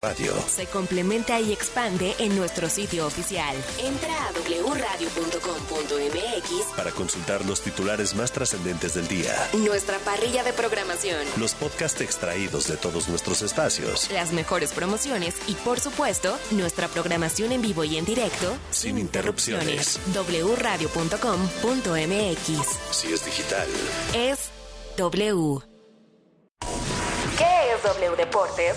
Radio. Se complementa y expande en nuestro sitio oficial. Entra a wradio.com.mx para consultar los titulares más trascendentes del día. Nuestra parrilla de programación. Los podcasts extraídos de todos nuestros espacios. Las mejores promociones y, por supuesto, nuestra programación en vivo y en directo. Sin, sin interrupciones. wradio.com.mx. Si es digital. Es W. ¿Qué es W Deportes?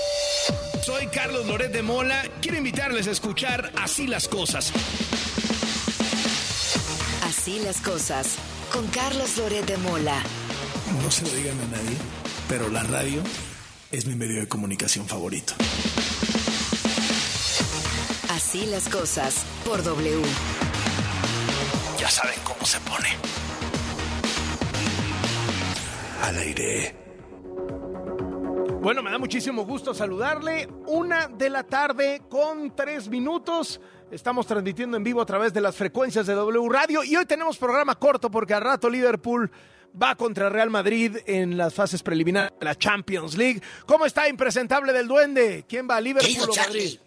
Soy Carlos Loret de Mola. Quiero invitarles a escuchar Así las cosas. Así las cosas con Carlos Loret de Mola. No se lo digan a nadie, pero la radio es mi medio de comunicación favorito. Así las cosas por W. Ya saben cómo se pone. Al aire. Bueno, me da muchísimo gusto saludarle. Una de la tarde con tres minutos. Estamos transmitiendo en vivo a través de las frecuencias de W Radio y hoy tenemos programa corto porque al rato Liverpool va contra Real Madrid en las fases preliminares de la Champions League. ¿Cómo está impresentable del duende? ¿Quién va a Liverpool o Madrid?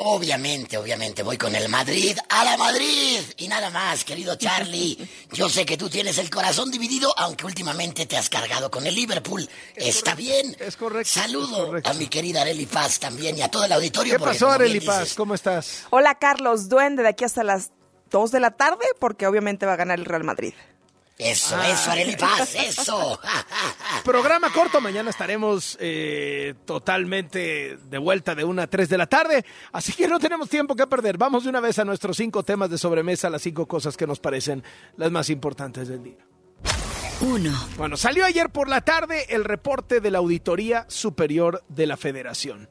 Obviamente, obviamente voy con el Madrid a la Madrid y nada más, querido Charlie. Yo sé que tú tienes el corazón dividido, aunque últimamente te has cargado con el Liverpool. Está bien. Es correcto. Saludo a mi querida Areli Paz también y a todo el auditorio. ¿Qué pasó, Areli Paz? ¿Cómo estás? Hola, Carlos. Duende de aquí hasta las 2 de la tarde, porque obviamente va a ganar el Real Madrid. Eso, ah. eso, Areli Paz, eso. Programa corto, mañana estaremos eh, totalmente de vuelta de una a 3 de la tarde, así que no tenemos tiempo que perder. Vamos de una vez a nuestros cinco temas de sobremesa, las cinco cosas que nos parecen las más importantes del día. Uno. Bueno, salió ayer por la tarde el reporte de la Auditoría Superior de la Federación.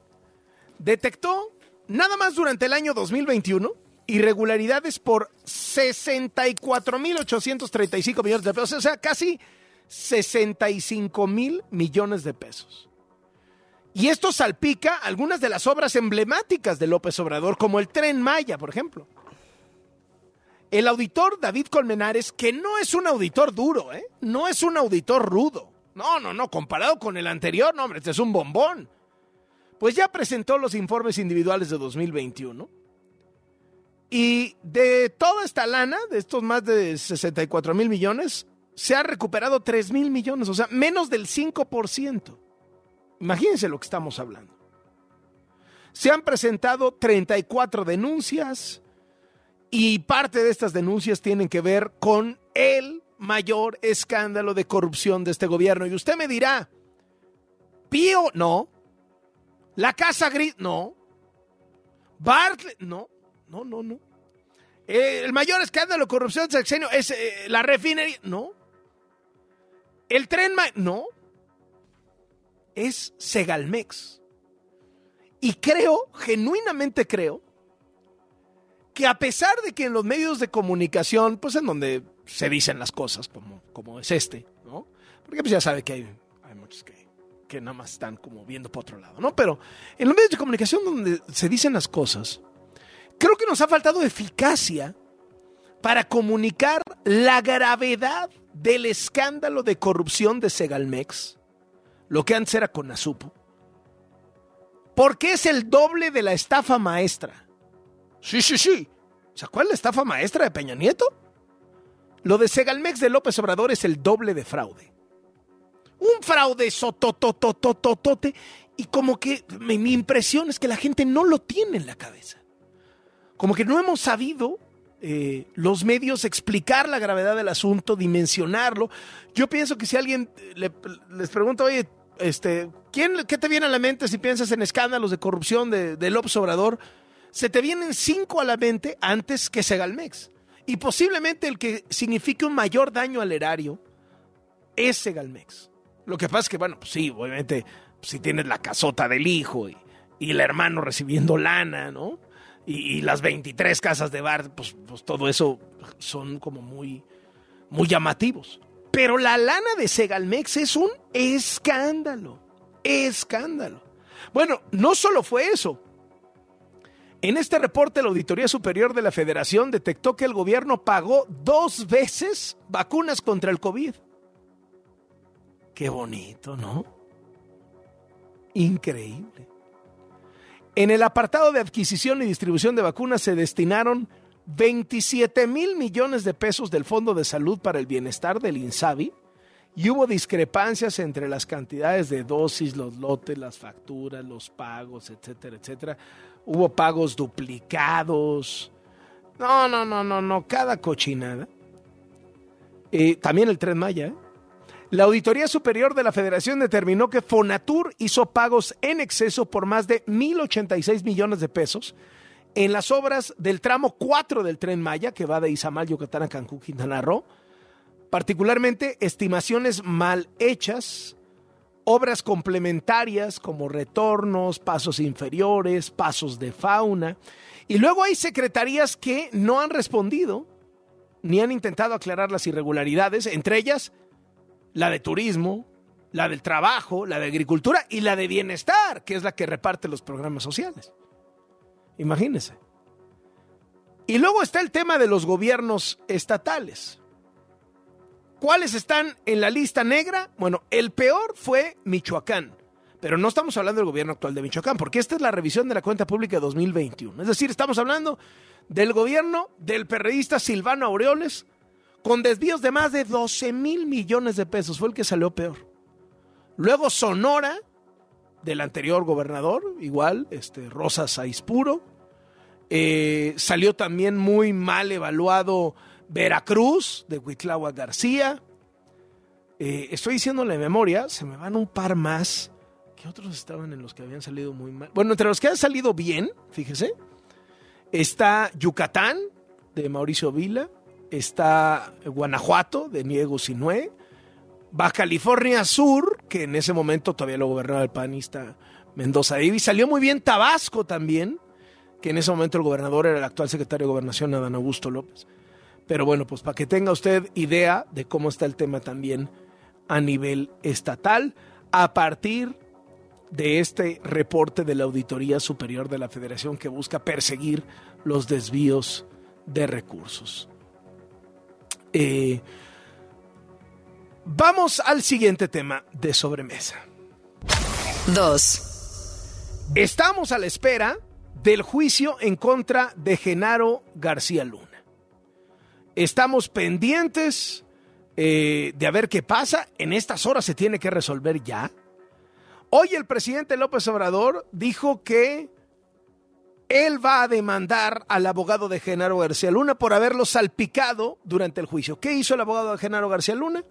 Detectó, nada más durante el año 2021, irregularidades por 64.835 millones de pesos, o sea, casi 65 mil millones de pesos. Y esto salpica algunas de las obras emblemáticas de López Obrador, como el tren Maya, por ejemplo. El auditor David Colmenares, que no es un auditor duro, ¿eh? no es un auditor rudo. No, no, no, comparado con el anterior, no, hombre, este es un bombón. Pues ya presentó los informes individuales de 2021 y de toda esta lana, de estos más de 64 mil millones, se ha recuperado 3 mil millones, o sea, menos del 5%. Imagínense lo que estamos hablando. Se han presentado 34 denuncias y parte de estas denuncias tienen que ver con el mayor escándalo de corrupción de este gobierno. Y usted me dirá, Pío, no. La Casa Gris, no. Bartlett, no. No, no, no. Eh, el mayor escándalo de corrupción del sexenio es eh, la refinería. No. El tren. No. Es Segalmex. Y creo, genuinamente creo, que a pesar de que en los medios de comunicación, pues en donde se dicen las cosas, como, como es este, ¿no? Porque pues ya sabe que hay, hay muchos que, que nada más están como viendo por otro lado, ¿no? Pero en los medios de comunicación donde se dicen las cosas, Creo que nos ha faltado eficacia para comunicar la gravedad del escándalo de corrupción de Segalmex, lo que antes era con Azupo, porque es el doble de la estafa maestra. Sí, sí, sí. ¿Se acuerdan la estafa maestra de Peña Nieto? Lo de Segalmex de López Obrador es el doble de fraude. Un fraude sotototototote. Y como que mi impresión es que la gente no lo tiene en la cabeza. Como que no hemos sabido eh, los medios explicar la gravedad del asunto, dimensionarlo. Yo pienso que si alguien le- les pregunta, oye, este, ¿quién, ¿qué te viene a la mente si piensas en escándalos de corrupción de, de López? Se te vienen cinco a la mente antes que Segalmex. Y posiblemente el que signifique un mayor daño al erario es Segalmex. Lo que pasa es que, bueno, pues sí, obviamente, pues si tienes la casota del hijo y, y el hermano recibiendo lana, ¿no? Y, las 23 casas de bar, pues, pues todo eso son como muy, muy llamativos. Pero la lana de Segalmex es un escándalo. Escándalo. Bueno, no solo fue eso. En este reporte, la Auditoría Superior de la Federación detectó que el gobierno pagó dos veces vacunas contra el COVID. Qué bonito, ¿no? Increíble. En el apartado de adquisición y distribución de vacunas se destinaron 27 mil millones de pesos del Fondo de Salud para el Bienestar del INSABI y hubo discrepancias entre las cantidades de dosis, los lotes, las facturas, los pagos, etcétera, etcétera. Hubo pagos duplicados. No, no, no, no, no, cada cochinada. Eh, también el Tren Maya. ¿eh? La Auditoría Superior de la Federación determinó que Fonatur hizo pagos en exceso por más de 1.086 millones de pesos en las obras del tramo 4 del Tren Maya, que va de Izamal, Yucatán a Cancún, Quintana Roo. Particularmente estimaciones mal hechas, obras complementarias como retornos, pasos inferiores, pasos de fauna. Y luego hay secretarías que no han respondido ni han intentado aclarar las irregularidades, entre ellas la de turismo, la del trabajo, la de agricultura y la de bienestar, que es la que reparte los programas sociales. Imagínense. Y luego está el tema de los gobiernos estatales. ¿Cuáles están en la lista negra? Bueno, el peor fue Michoacán. Pero no estamos hablando del gobierno actual de Michoacán, porque esta es la revisión de la cuenta pública de 2021. Es decir, estamos hablando del gobierno del perredista Silvano Aureoles, con desvíos de más de 12 mil millones de pesos. Fue el que salió peor. Luego Sonora, del anterior gobernador, igual, este, Rosa Saispuro. Eh, salió también muy mal evaluado Veracruz, de Huitláhuac García. Eh, estoy diciendo la memoria, se me van un par más. ¿Qué otros estaban en los que habían salido muy mal? Bueno, entre los que han salido bien, fíjese, está Yucatán, de Mauricio Vila, está Guanajuato, de Diego Sinué, Baja California Sur, que en ese momento todavía lo gobernaba el panista Mendoza Divi, salió muy bien Tabasco también, que en ese momento el gobernador era el actual secretario de Gobernación, Adán Augusto López. Pero bueno, pues para que tenga usted idea de cómo está el tema también a nivel estatal, a partir de este reporte de la Auditoría Superior de la Federación que busca perseguir los desvíos de recursos. Eh, vamos al siguiente tema de sobremesa. 2. Estamos a la espera del juicio en contra de Genaro García Luna. Estamos pendientes eh, de a ver qué pasa. En estas horas se tiene que resolver ya. Hoy el presidente López Obrador dijo que él va a demandar al abogado de Genaro García Luna por haberlo salpicado durante el juicio. ¿Qué hizo el abogado de Genaro García Luna?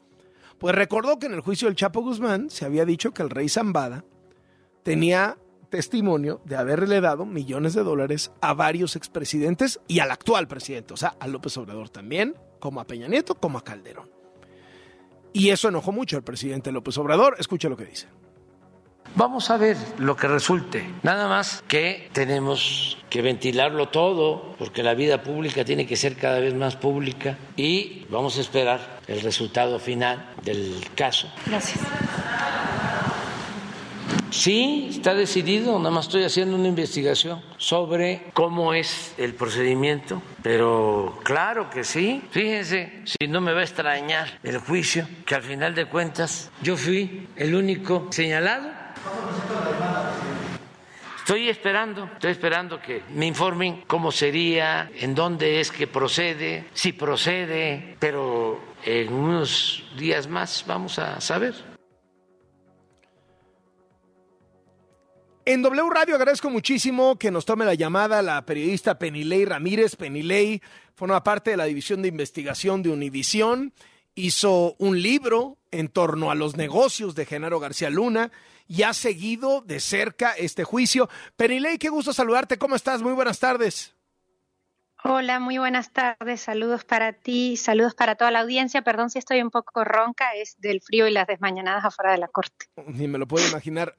Pues recordó que en el juicio del Chapo Guzmán se había dicho que el rey Zambada tenía testimonio de haberle dado millones de dólares a varios expresidentes y al actual presidente, o sea, a López Obrador también, como a Peña Nieto, como a Calderón. Y eso enojó mucho al presidente López Obrador. Escucha lo que dice. Vamos a ver lo que resulte. Nada más que tenemos que ventilarlo todo, porque la vida pública tiene que ser cada vez más pública y vamos a esperar el resultado final del caso. Gracias. Sí, está decidido, nada más estoy haciendo una investigación sobre cómo es el procedimiento, pero claro que sí. Fíjense, si no me va a extrañar el juicio, que al final de cuentas yo fui el único señalado. Estoy esperando, estoy esperando que me informen cómo sería, en dónde es que procede, si procede, pero en unos días más vamos a saber. En W Radio agradezco muchísimo que nos tome la llamada la periodista Penilei Ramírez. Penilei forma parte de la división de investigación de Univisión. Hizo un libro en torno a los negocios de Genaro García Luna y ha seguido de cerca este juicio. Penilei, qué gusto saludarte. ¿Cómo estás? Muy buenas tardes. Hola, muy buenas tardes. Saludos para ti, saludos para toda la audiencia. Perdón si estoy un poco ronca, es del frío y las desmañanadas afuera de la corte. Ni me lo puedo imaginar.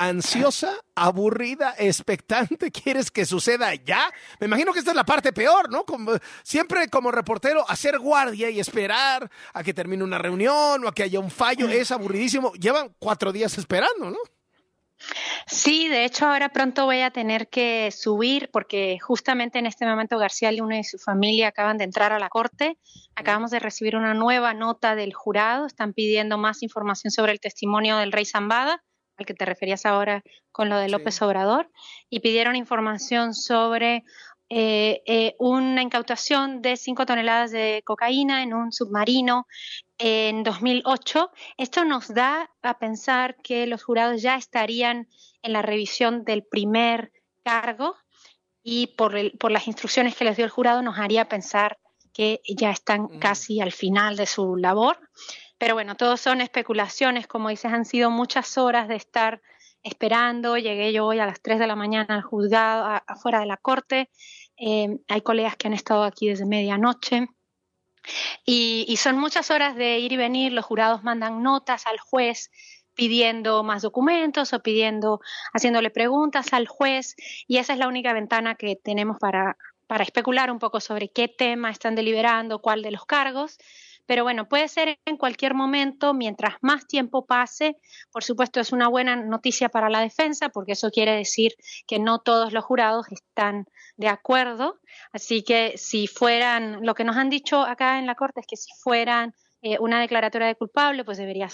Ansiosa, aburrida, expectante, ¿quieres que suceda ya? Me imagino que esta es la parte peor, ¿no? Como, siempre como reportero, hacer guardia y esperar a que termine una reunión o a que haya un fallo es aburridísimo. Llevan cuatro días esperando, ¿no? Sí, de hecho ahora pronto voy a tener que subir porque justamente en este momento García Luna y su familia acaban de entrar a la corte. Acabamos de recibir una nueva nota del jurado. Están pidiendo más información sobre el testimonio del rey Zambada, al que te referías ahora con lo de López Obrador, y pidieron información sobre eh, eh, una incautación de 5 toneladas de cocaína en un submarino en 2008. Esto nos da a pensar que los jurados ya estarían en la revisión del primer cargo y por, por las instrucciones que les dio el jurado nos haría pensar que ya están mm. casi al final de su labor. Pero bueno, todo son especulaciones, como dices, han sido muchas horas de estar esperando. Llegué yo hoy a las 3 de la mañana al juzgado, afuera de la corte. Eh, hay colegas que han estado aquí desde medianoche. Y, y, son muchas horas de ir y venir. Los jurados mandan notas al juez pidiendo más documentos o pidiendo, haciéndole preguntas al juez. Y esa es la única ventana que tenemos para, para especular un poco sobre qué tema están deliberando, cuál de los cargos. Pero bueno, puede ser en cualquier momento, mientras más tiempo pase. Por supuesto, es una buena noticia para la defensa, porque eso quiere decir que no todos los jurados están de acuerdo. Así que si fueran, lo que nos han dicho acá en la Corte es que si fueran eh, una declaratoria de culpable, pues debería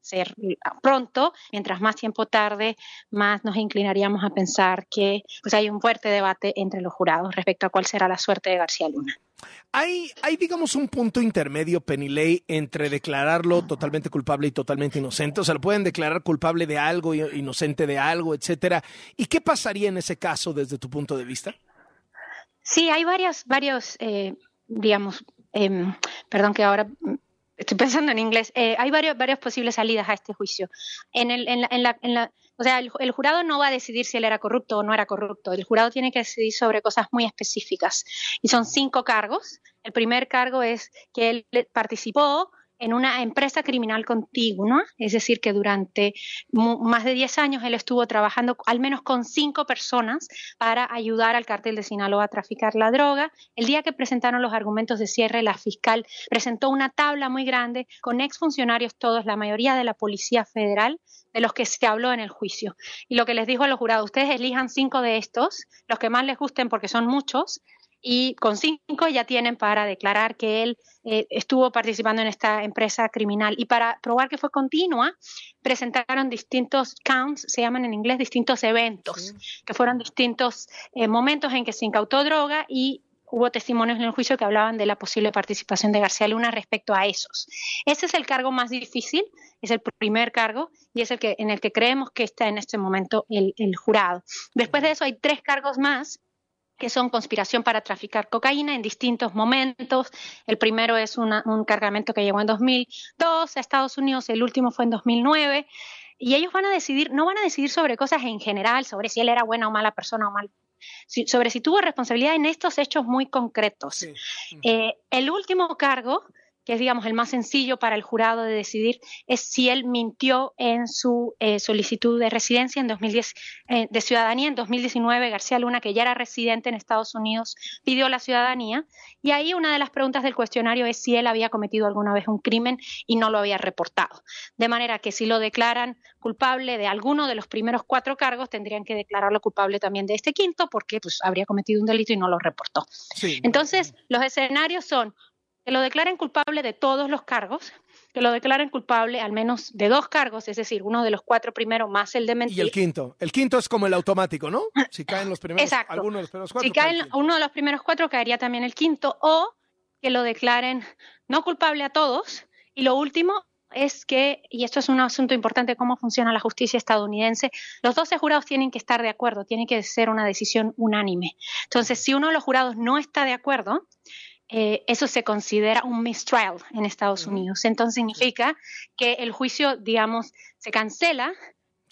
ser pronto, mientras más tiempo tarde, más nos inclinaríamos a pensar que pues hay un fuerte debate entre los jurados respecto a cuál será la suerte de García Luna. Hay, hay, digamos, un punto intermedio, Penilei, entre declararlo totalmente culpable y totalmente inocente. O sea, lo pueden declarar culpable de algo, inocente de algo, etcétera. ¿Y qué pasaría en ese caso desde tu punto de vista? Sí, hay varios, varios, eh, digamos, eh, perdón que ahora estoy pensando en inglés, eh, hay varios, varias posibles salidas a este juicio. En, el, en, la, en, la, en la, o sea, el, el, jurado no va a decidir si él era corrupto o no era corrupto. El jurado tiene que decidir sobre cosas muy específicas. Y son cinco cargos. El primer cargo es que él participó en una empresa criminal contigua, es decir, que durante más de 10 años él estuvo trabajando al menos con cinco personas para ayudar al cártel de Sinaloa a traficar la droga. El día que presentaron los argumentos de cierre, la fiscal presentó una tabla muy grande con exfuncionarios todos, la mayoría de la Policía Federal, de los que se habló en el juicio. Y lo que les dijo a los jurados, ustedes elijan cinco de estos, los que más les gusten porque son muchos, y con cinco ya tienen para declarar que él eh, estuvo participando en esta empresa criminal. Y para probar que fue continua, presentaron distintos counts, se llaman en inglés distintos eventos, que fueron distintos eh, momentos en que se incautó droga y hubo testimonios en el juicio que hablaban de la posible participación de García Luna respecto a esos. Ese es el cargo más difícil, es el primer cargo y es el que en el que creemos que está en este momento el, el jurado. Después de eso hay tres cargos más que son conspiración para traficar cocaína en distintos momentos. El primero es una, un cargamento que llegó en 2002 a Estados Unidos, el último fue en 2009. Y ellos van a decidir, no van a decidir sobre cosas en general, sobre si él era buena o mala persona o mal, sobre si tuvo responsabilidad en estos hechos muy concretos. Eh, el último cargo que es, digamos, el más sencillo para el jurado de decidir, es si él mintió en su eh, solicitud de residencia en 2010, eh, de ciudadanía en 2019. García Luna, que ya era residente en Estados Unidos, pidió la ciudadanía. Y ahí una de las preguntas del cuestionario es si él había cometido alguna vez un crimen y no lo había reportado. De manera que si lo declaran culpable de alguno de los primeros cuatro cargos, tendrían que declararlo culpable también de este quinto, porque pues, habría cometido un delito y no lo reportó. Entonces, los escenarios son que lo declaren culpable de todos los cargos, que lo declaren culpable al menos de dos cargos, es decir, uno de los cuatro primeros más el de mentir. Y el quinto. El quinto es como el automático, ¿no? Si caen los primeros, Exacto. alguno de los primeros cuatro. Si caen uno de los primeros cuatro, caería también el quinto, o que lo declaren no culpable a todos. Y lo último es que, y esto es un asunto importante, cómo funciona la justicia estadounidense, los 12 jurados tienen que estar de acuerdo, tiene que ser una decisión unánime. Entonces, si uno de los jurados no está de acuerdo, eh, eso se considera un mistrial en Estados Unidos. Entonces significa que el juicio, digamos, se cancela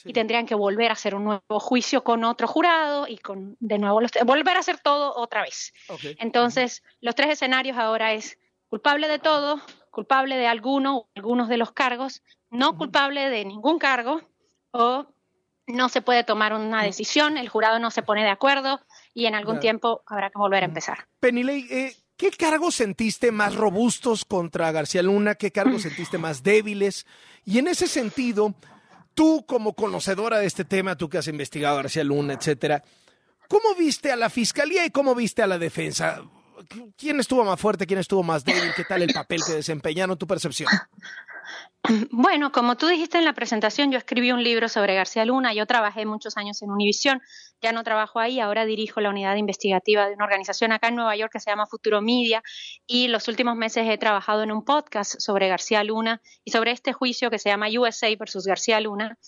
y tendrían que volver a hacer un nuevo juicio con otro jurado y con de nuevo volver a hacer todo otra vez. Entonces, los tres escenarios ahora es culpable de todo, culpable de alguno o algunos de los cargos, no culpable de ningún cargo o no se puede tomar una decisión, el jurado no se pone de acuerdo y en algún tiempo habrá que volver a empezar. Penilei, eh, ¿Qué cargos sentiste más robustos contra García Luna? ¿Qué cargos sentiste más débiles? Y en ese sentido, tú como conocedora de este tema, tú que has investigado a García Luna, etcétera, ¿cómo viste a la fiscalía y cómo viste a la defensa? ¿Quién estuvo más fuerte? ¿Quién estuvo más débil? ¿Qué tal el papel que desempeñaron? ¿Tu percepción? Bueno, como tú dijiste en la presentación, yo escribí un libro sobre García Luna. Yo trabajé muchos años en Univisión. Ya no trabajo ahí, ahora dirijo la unidad investigativa de una organización acá en Nueva York que se llama Futuro Media. Y los últimos meses he trabajado en un podcast sobre García Luna y sobre este juicio que se llama USA versus García Luna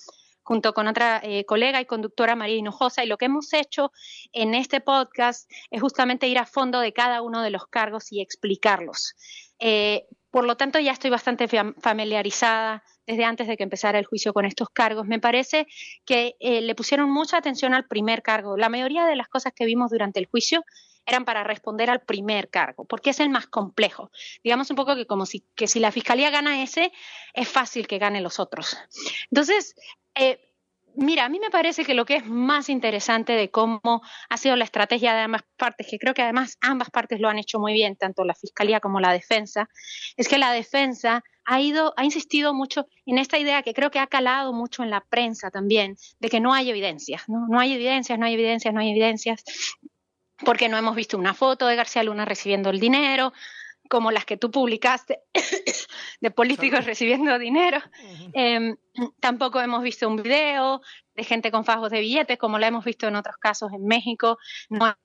junto con otra eh, colega y conductora María Hinojosa. Y lo que hemos hecho en este podcast es justamente ir a fondo de cada uno de los cargos y explicarlos. Eh, por lo tanto, ya estoy bastante familiarizada desde antes de que empezara el juicio con estos cargos. Me parece que eh, le pusieron mucha atención al primer cargo. La mayoría de las cosas que vimos durante el juicio eran para responder al primer cargo, porque es el más complejo. Digamos un poco que como si, que si la fiscalía gana ese, es fácil que gane los otros. Entonces, eh, Mira, a mí me parece que lo que es más interesante de cómo ha sido la estrategia de ambas partes, que creo que además ambas partes lo han hecho muy bien, tanto la fiscalía como la defensa, es que la defensa ha ido, ha insistido mucho en esta idea que creo que ha calado mucho en la prensa también, de que no hay evidencias, ¿no? No hay evidencias, no hay evidencias, no hay evidencias, porque no hemos visto una foto de García Luna recibiendo el dinero, como las que tú publicaste de políticos recibiendo dinero. Em, tampoco hemos visto un video de gente con fajos de billetes, como la hemos visto en otros casos en México. No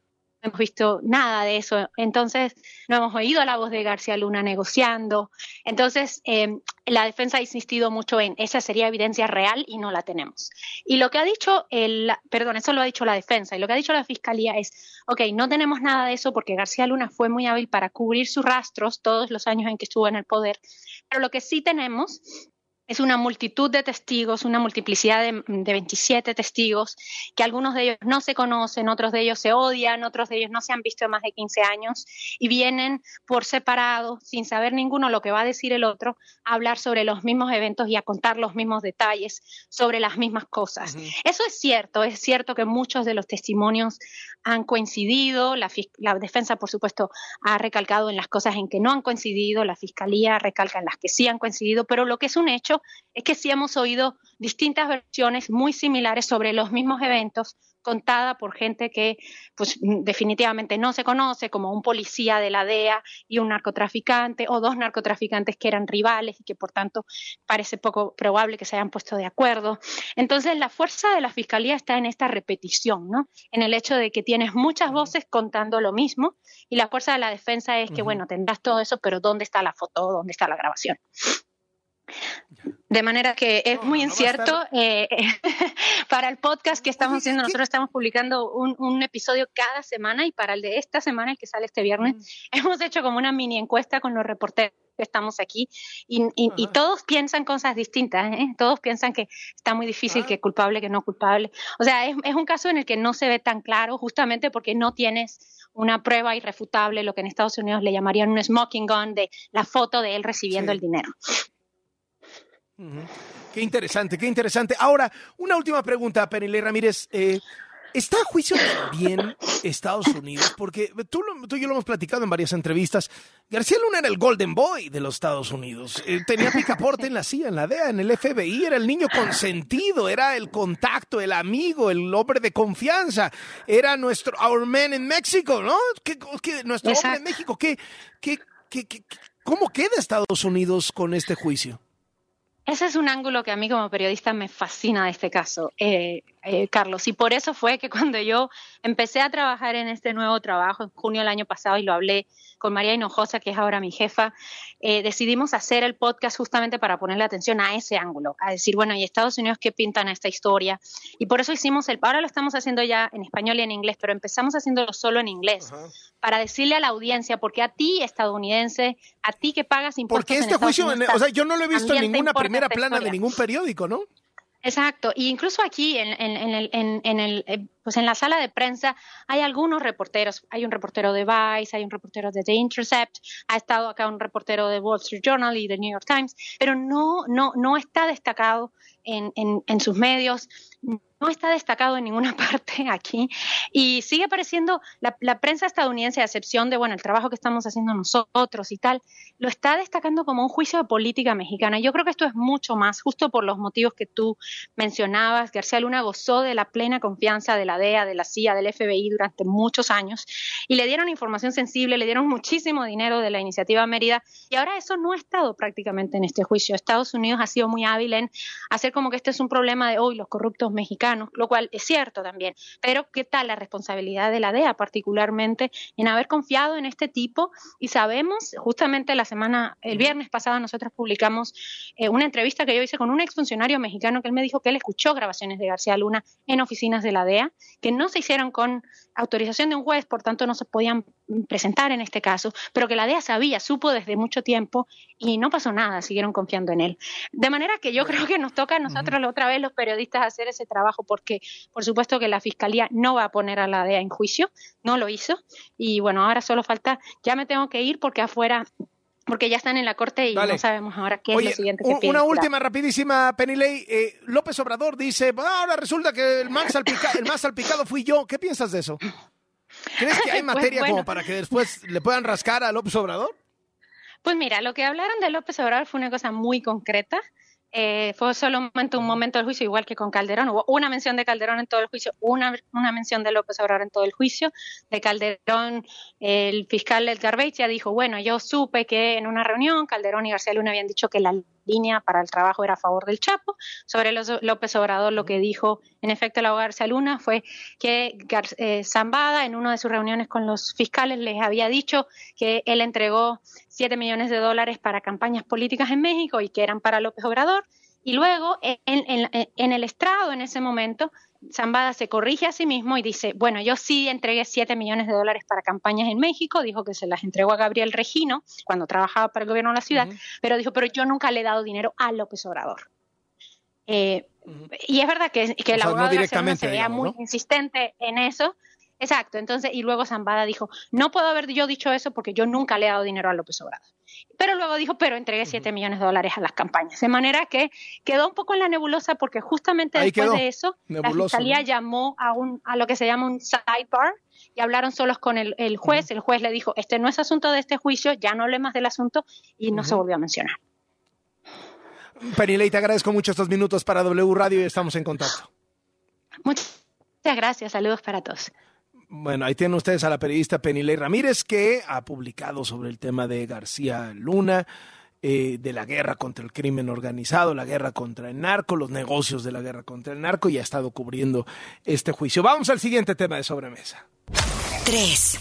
hemos visto nada de eso. Entonces, no hemos oído la voz de García Luna negociando. Entonces, eh, la defensa ha insistido mucho en esa sería evidencia real y no la tenemos. Y lo que ha dicho el, perdón, eso lo ha dicho la defensa, y lo que ha dicho la fiscalía es, ok, no tenemos nada de eso porque García Luna fue muy hábil para cubrir sus rastros todos los años en que estuvo en el poder, pero lo que sí tenemos es una multitud de testigos, una multiplicidad de, 27 testigos, que algunos de ellos no se conocen, otros de ellos se odian, otros de ellos no se han visto en más de 15 años y vienen por separado, sin saber ninguno lo que va a decir el otro, a hablar sobre los mismos eventos y a contar los mismos detalles sobre las mismas cosas. Eso es cierto, es cierto que muchos de los testimonios han coincidido, la, la defensa, por supuesto, ha recalcado en las cosas en que no han coincidido, la fiscalía recalca en las que sí han coincidido, pero lo que es un hecho es que sí hemos oído distintas versiones muy similares sobre los mismos eventos contada por gente que pues definitivamente no se conoce, como un policía de la DEA y un narcotraficante o dos narcotraficantes que eran rivales y que por tanto parece poco probable que se hayan puesto de acuerdo. Entonces la fuerza de la fiscalía está en esta repetición, ¿no? En el hecho de que tienes muchas voces contando lo mismo y la fuerza de la defensa es que bueno, tendrás todo eso, pero ¿dónde está la foto? ¿Dónde está la grabación? De manera que es muy incierto. Eh, para el podcast que estamos haciendo, nosotros estamos publicando un, episodio cada semana y para el de esta semana, el que sale este viernes, mm. hemos hecho como una mini encuesta con los reporteros que estamos aquí y, todos piensan cosas distintas, ¿eh? todos piensan que está muy difícil, ah. que culpable, que no culpable. O sea, es, es un caso en el que no se ve tan claro justamente porque no tienes una prueba irrefutable, lo que en Estados Unidos le llamarían un smoking gun, de la foto de él recibiendo Sí. el dinero. Qué interesante, qué interesante. Ahora, una última pregunta, Penile Ramírez. Eh, ¿Está a juicio también Estados Unidos? Porque tú, lo- tú y yo lo hemos platicado en varias entrevistas. García Luna era el Golden Boy de los Estados Unidos. Eh, tenía picaporte en la CIA, en la DEA, en el FBI. Era el niño consentido, era el contacto, el amigo, el hombre de confianza. Era nuestro Our Man en México, ¿no? ¿Qué, qué- nuestro hombre en. México. ¿Qué, qué, qué, qué- ¿Cómo queda Estados Unidos con este juicio? Ese es un ángulo que a mí como periodista me fascina de este caso, eh, eh, Carlos. Y por eso fue que cuando yo empecé a trabajar en este nuevo trabajo en junio del año pasado y lo hablé con María Hinojosa, que es ahora mi jefa, eh, decidimos hacer el podcast justamente para ponerle atención a ese ángulo, a decir, bueno, ¿y Estados Unidos qué pintan esta historia? Y por eso hicimos el, ahora lo estamos haciendo ya en español y en inglés, pero empezamos haciéndolo solo en inglés, para decirle a la audiencia, porque a ti estadounidense, a ti que pagas impuestos Porque este juicio, Unidos, o sea, yo no lo he visto en ninguna primera plana de ningún periódico, ¿no? Exacto, y incluso aquí en, en- en el, en, el, eh, pues en la sala de prensa hay algunos reporteros, hay un reportero de Vice, hay un reportero de The Intercept, ha estado acá un reportero de Wall Street Journal y de New York Times, pero no, no, no está destacado en, en, en sus medios, no está destacado en ninguna parte aquí y sigue apareciendo la, la prensa estadounidense, a excepción de bueno el trabajo que estamos haciendo nosotros y tal, lo está destacando como un juicio de política mexicana. Yo creo que esto es mucho más, justo por los motivos que tú mencionabas. García Luna gozó de la plena confianza de la DEA, de la CIA, del FBI durante muchos años y le dieron información sensible, le dieron muchísimo dinero de la iniciativa Mérida y ahora eso no ha estado prácticamente en este juicio. Estados Unidos ha sido muy hábil en hacer como que este es un problema de hoy los corruptos mexicanos, lo cual es cierto también. Pero ¿qué tal la responsabilidad de la DEA particularmente en haber confiado en este tipo? Y sabemos, justamente la semana, el viernes pasado nosotros publicamos eh, una entrevista que yo hice con un exfuncionario mexicano que él me dijo que él escuchó grabaciones de García Luna en oficinas de la DEA, que no se hicieron con autorización de un juez, por tanto no se podían presentar en este caso, pero que la DEA sabía, supo desde mucho tiempo y no pasó nada, siguieron confiando en él. De manera que yo creo que nos toca a nosotros la otra vez los periodistas hacer ese trabajo porque por supuesto que la fiscalía no va a poner a la DEA en juicio, no lo hizo y bueno, ahora solo falta, ya me tengo que ir porque afuera porque ya están en la corte y Dale. no sabemos ahora qué es lo siguiente que una última rapidísima, Penilei. Eh, López Obrador dice, "Bueno, ahora resulta que el más, salpica- el más salpicado fui yo. ¿Qué piensas de eso? ¿Crees que hay Pues materia como bueno. para que después le puedan rascar a López Obrador? Pues mira, lo que hablaron de López Obrador fue una cosa muy concreta. Eh, fue solamente un momento del juicio, igual que con Calderón. Hubo una mención de Calderón en todo el juicio, una, una mención de López Obrador en todo el juicio. De Calderón, el fiscal Edgar Beitia dijo, bueno, yo supe que en una reunión Calderón y García Luna habían dicho que la línea para el trabajo era a favor del Chapo. Sobre López Obrador lo que dijo, en efecto, el abogado García Luna fue que eh, Zambada en una de sus reuniones con los fiscales les había dicho que él entregó 7 millones de dólares para campañas políticas en México y que eran para López Obrador. Y luego, en, en- en el estrado en ese momento, Zambada se corrige a sí mismo y dice, bueno, yo sí entregué 7 millones de dólares para campañas en México, dijo que se las entregó a Gabriel Regino cuando trabajaba para el gobierno de la ciudad, pero dijo, pero yo nunca le he dado dinero a López Obrador. Eh, Y es verdad que, que O el sea, no abogado directamente, se veía digamos, muy ¿no? insistente en eso. Exacto, entonces, y luego Zambada dijo, no puedo haber yo dicho eso porque yo nunca le he dado dinero a López Obrador. Pero luego dijo, pero entregué 7 millones de dólares a las campañas. De manera que quedó un poco en la nebulosa porque justamente Ahí después quedó. de eso, Nebuloso, la fiscalía ¿no? llamó a, un, a lo que se llama un sidebar y hablaron solos con el, el juez. El juez le dijo, este no es asunto de este juicio, ya no hable más del asunto y no se volvió a mencionar. Penilei, te agradezco mucho estos minutos para W Radio y estamos en contacto. Muchas gracias, saludos para todos. Bueno, ahí tienen ustedes a la periodista Penilei Ramírez que ha publicado sobre el tema de García Luna, eh, de la guerra contra el crimen organizado, la guerra contra el narco, los negocios de la guerra contra el narco y ha estado cubriendo este juicio. Vamos al siguiente tema de sobremesa. 3.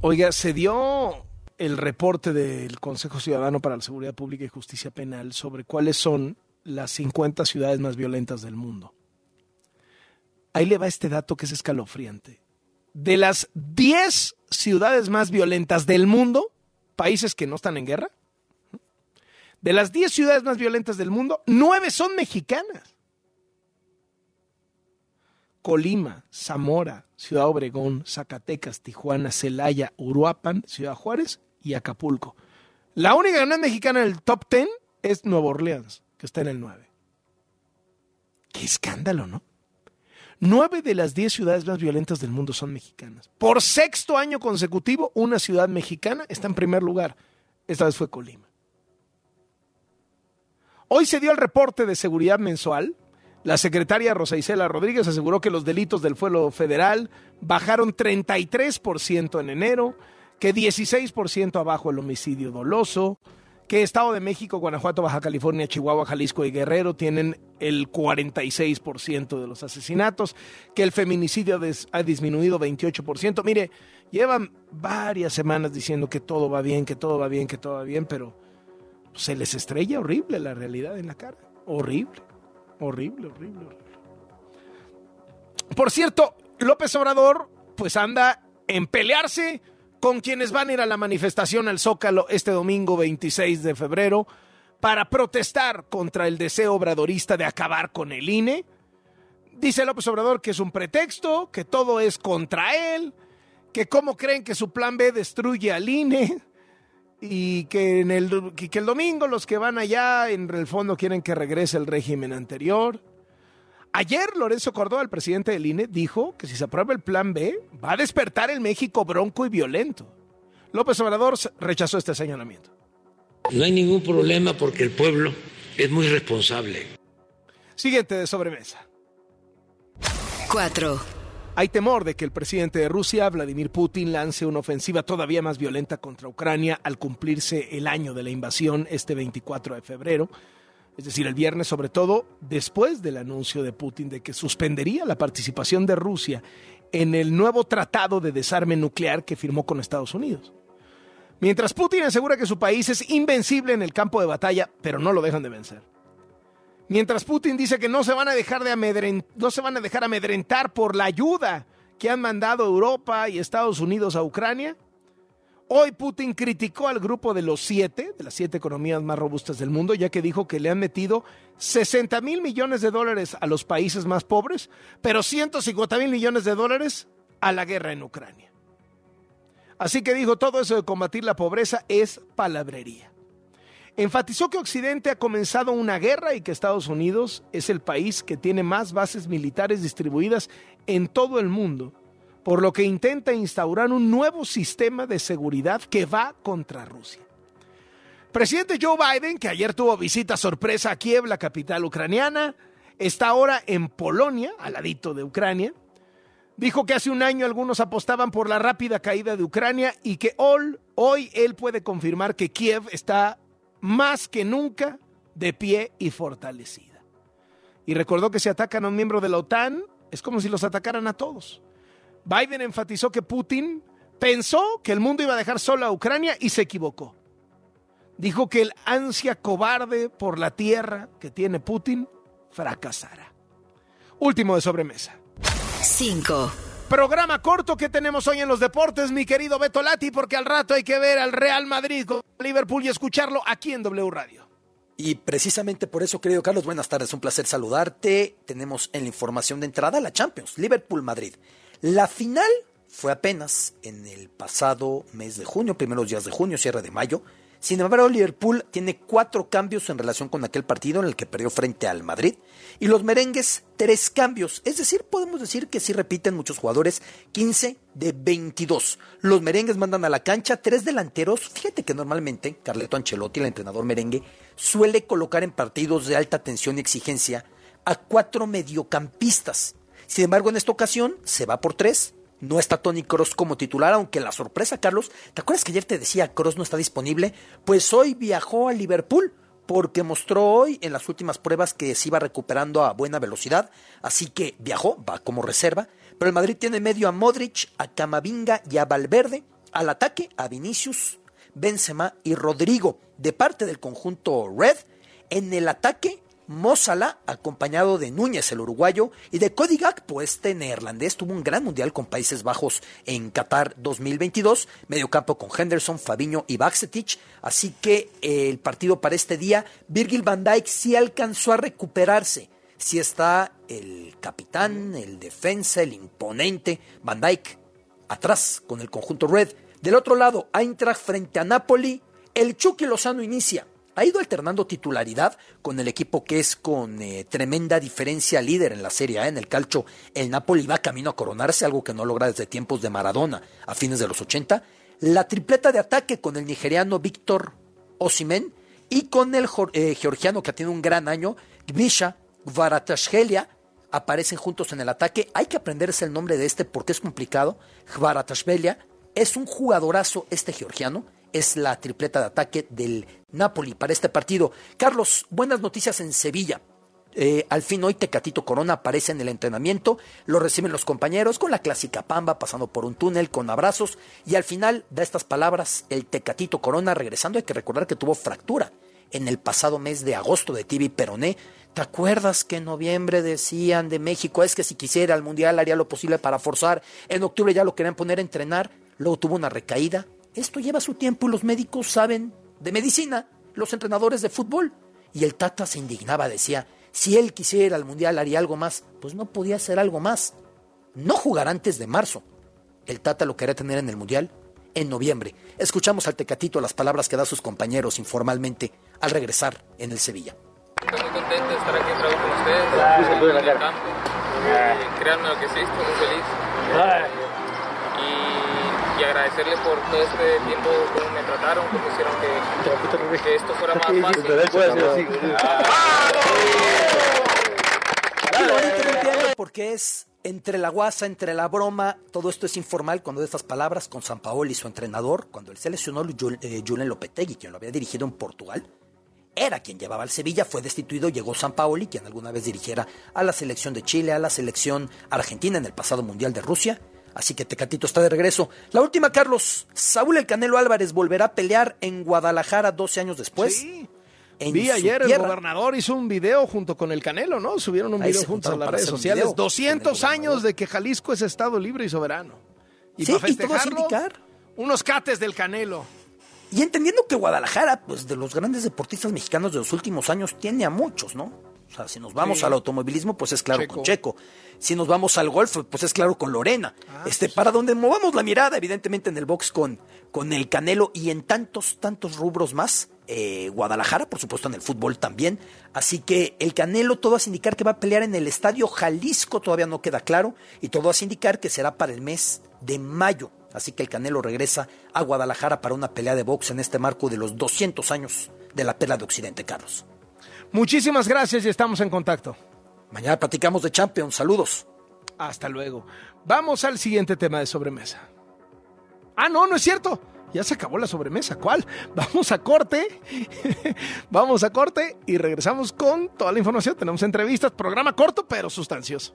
Oiga, se dio el reporte del Consejo Ciudadano para la Seguridad Pública y Justicia Penal sobre cuáles son las 50 ciudades más violentas del mundo. Ahí le va este dato que es escalofriante. De las 10 ciudades más violentas del mundo, países que no están en guerra, de las 10 ciudades más violentas del mundo, 9 son mexicanas. Colima, Zamora, Ciudad Obregón, Zacatecas, Tijuana, Celaya, Uruapan, Ciudad Juárez y Acapulco. La única no es mexicana en el top 10 es Nueva Orleans, que está en el 9. Qué escándalo, ¿no? Nueve de las diez ciudades más violentas del mundo son mexicanas. Por sexto año consecutivo, una ciudad mexicana está en primer lugar. Esta vez fue Colima. Hoy se dio el reporte de seguridad mensual. La secretaria Rosa Isela Rodríguez aseguró que los delitos del fuero federal bajaron 33% en enero, que 16% abajo el homicidio doloso, que Estado de México, Guanajuato, Baja California, Chihuahua, Jalisco y Guerrero tienen el 46% de los asesinatos, que el feminicidio ha disminuido 28%. Mire, llevan varias semanas diciendo que todo va bien, que todo va bien, que todo va bien, pero se les estrella horrible la realidad en la cara. Horrible, horrible, horrible, horrible. Por cierto, López Obrador pues anda en pelearse con quienes van a ir a la manifestación al Zócalo este domingo 26 de febrero para protestar contra el deseo obradorista de acabar con el INE. Dice López Obrador que es un pretexto, que todo es contra él, que cómo creen que su plan B destruye al INE y que, que el domingo los que van allá en el fondo quieren que regrese el régimen anterior. Ayer Lorenzo Córdoba, el presidente del INE, dijo que si se aprueba el plan B, va a despertar el México bronco y violento. López Obrador rechazó este señalamiento. No hay ningún problema porque el pueblo es muy responsable. Siguiente de sobremesa. 4. Hay temor de que el presidente de Rusia, Vladimir Putin, lance una ofensiva todavía más violenta contra Ucrania al cumplirse el año de la invasión este 24 de febrero es decir, el viernes sobre todo, después del anuncio de Putin de que suspendería la participación de Rusia en el nuevo tratado de desarme nuclear que firmó con Estados Unidos. Mientras Putin asegura que su país es invencible en el campo de batalla, pero no lo dejan de vencer. Mientras Putin dice que no se van a dejar, de no se van a dejar amedrentar por la ayuda que han mandado Europa y Estados Unidos a Ucrania, Hoy Putin criticó al grupo de los siete, de las siete economías más robustas del mundo, ya que dijo que le han metido 60 mil millones de dólares a los países más pobres, pero 150 mil millones de dólares a la guerra en Ucrania. Así que dijo, todo eso de combatir la pobreza es palabrería. Enfatizó que Occidente ha comenzado una guerra y que Estados Unidos es el país que tiene más bases militares distribuidas en todo el mundo por lo que intenta instaurar un nuevo sistema de seguridad que va contra Rusia. Presidente Joe Biden, que ayer tuvo visita sorpresa a Kiev, la capital ucraniana, está ahora en Polonia, al ladito de Ucrania. Dijo que hace un año algunos apostaban por la rápida caída de Ucrania y que hoy, hoy él puede confirmar que Kiev está más que nunca de pie y fortalecida. Y recordó que si atacan a un miembro de la OTAN, es como si los atacaran a todos. Biden enfatizó que Putin pensó que el mundo iba a dejar sola a Ucrania y se equivocó. Dijo que el ansia cobarde por la tierra que tiene Putin fracasará. Último de sobremesa. 5. Programa corto que tenemos hoy en los deportes, mi querido Beto Lati, porque al rato hay que ver al Real Madrid con Liverpool y escucharlo aquí en W Radio. Y precisamente por eso, querido Carlos, buenas tardes, un placer saludarte. Tenemos en la información de entrada la Champions, Liverpool-Madrid. La final fue apenas en el pasado mes de junio, primeros días de junio, cierre de mayo. Sin embargo, Liverpool tiene cuatro cambios en relación con aquel partido en el que perdió frente al Madrid. Y los merengues, tres cambios. Es decir, podemos decir que sí repiten muchos jugadores, 15 de 22. Los merengues mandan a la cancha tres delanteros. Fíjate que normalmente Carleto Ancelotti, el entrenador merengue, suele colocar en partidos de alta tensión y exigencia a cuatro mediocampistas. Sin embargo, en esta ocasión se va por tres. No está Tony Cross como titular, aunque la sorpresa, Carlos, ¿te acuerdas que ayer te decía Cross no está disponible? Pues hoy viajó a Liverpool porque mostró hoy en las últimas pruebas que se iba recuperando a buena velocidad, así que viajó, va como reserva, pero el Madrid tiene medio a Modric, a Camavinga y a Valverde, al ataque a Vinicius, Benzema y Rodrigo, de parte del conjunto Red, en el ataque Mozala, acompañado de Núñez, el uruguayo, y de Cody Gakpo, este neerlandés, tuvo un gran mundial con Países Bajos en Qatar 2022, medio campo con Henderson, Fabiño y Baxetich, así que eh, el partido para este día, Virgil van Dijk sí alcanzó a recuperarse, sí está el capitán, el defensa, el imponente Van Dijk atrás con el conjunto red. Del otro lado, Eintracht frente a Napoli. El Chucky Lozano inicia. Ha ido alternando titularidad con el equipo que es con eh, tremenda diferencia líder en la Serie A. En el calcio, el Napoli va camino a coronarse, algo que no logra desde tiempos de Maradona a fines de los 80. La tripleta de ataque con el nigeriano Víctor Osimen y con el eh, georgiano que tenido un gran año, Gmisha Varatashgelia, aparecen juntos en el ataque. Hay que aprenderse el nombre de este porque es complicado. Varatashgelia es un jugadorazo este georgiano. Es la tripleta de ataque del Napoli para este partido. Carlos, buenas noticias en Sevilla. Eh, al fin hoy Tecatito Corona aparece en el entrenamiento, lo reciben los compañeros con la clásica pamba, pasando por un túnel con abrazos y al final da estas palabras el Tecatito Corona regresando. Hay que recordar que tuvo fractura en el pasado mes de agosto de Tibi Peroné. ¿Te acuerdas que en noviembre decían de México es que si quisiera el Mundial haría lo posible para forzar? En octubre ya lo querían poner a entrenar, luego tuvo una recaída. Esto lleva su tiempo y los médicos saben de medicina, los entrenadores de fútbol. Y el Tata se indignaba, decía, si él quisiera al Mundial haría algo más. Pues no podía hacer algo más. No jugar antes de marzo. El Tata lo quería tener en el Mundial en noviembre. Escuchamos al Tecatito las palabras que da sus compañeros informalmente al regresar en el Sevilla. Estoy muy contento de estar aquí otra vez con ustedes, en el campo. Y créanme lo que sí, estoy muy feliz. Y, agradecerles por todo este tiempo, cómo me trataron, cómo hicieron que, que esto fuera más fácil. Porque es entre la guasa, entre la broma, todo esto es informal cuando de estas palabras con San Paolo y su entrenador, cuando él seleccionó eh, Julen Lopetegui, quien lo había dirigido en Portugal, era quien llevaba al Sevilla, fue destituido, llegó San Paoli, quien alguna vez dirigiera a la selección de Chile, a la selección argentina en el pasado Mundial de Rusia. Así que Tecatito está de regreso. La última, Carlos. Saúl El Canelo Álvarez volverá a pelear en Guadalajara 12 años después. Sí. Vi ayer el gobernador hizo un video junto con el Canelo, ¿no? Subieron un video juntos a las redes sociales. 200 años de que Jalisco es estado libre y soberano. Y sí, para festejarlo, y unos cates del Canelo. Y entendiendo que Guadalajara, pues de los grandes deportistas mexicanos de los últimos años, tiene a muchos, ¿no? O sea, si nos vamos Sí. al automovilismo, pues es claro Checo. con Checo. Si nos vamos al golf, pues es claro con Lorena. Ah, este, pues. para donde movamos la mirada, evidentemente en el box con, con el Canelo y en tantos, tantos rubros más. Eh, Guadalajara, por supuesto, en el fútbol también. Así que el Canelo todo hace indicar que va a pelear en el Estadio Jalisco, todavía no queda claro. Y todo hace indicar que será para el mes de mayo. Así que el Canelo regresa a Guadalajara para una pelea de box en este marco de los 200 años de la pela de Occidente, Carlos. Muchísimas gracias y estamos en contacto. Mañana platicamos de Champions. Saludos. Hasta luego. Vamos al siguiente tema de sobremesa. Ah, no, no es cierto. Ya se acabó la sobremesa. ¿Cuál? Vamos a corte. Vamos a corte y regresamos con toda la información. Tenemos entrevistas, programa corto pero sustancioso.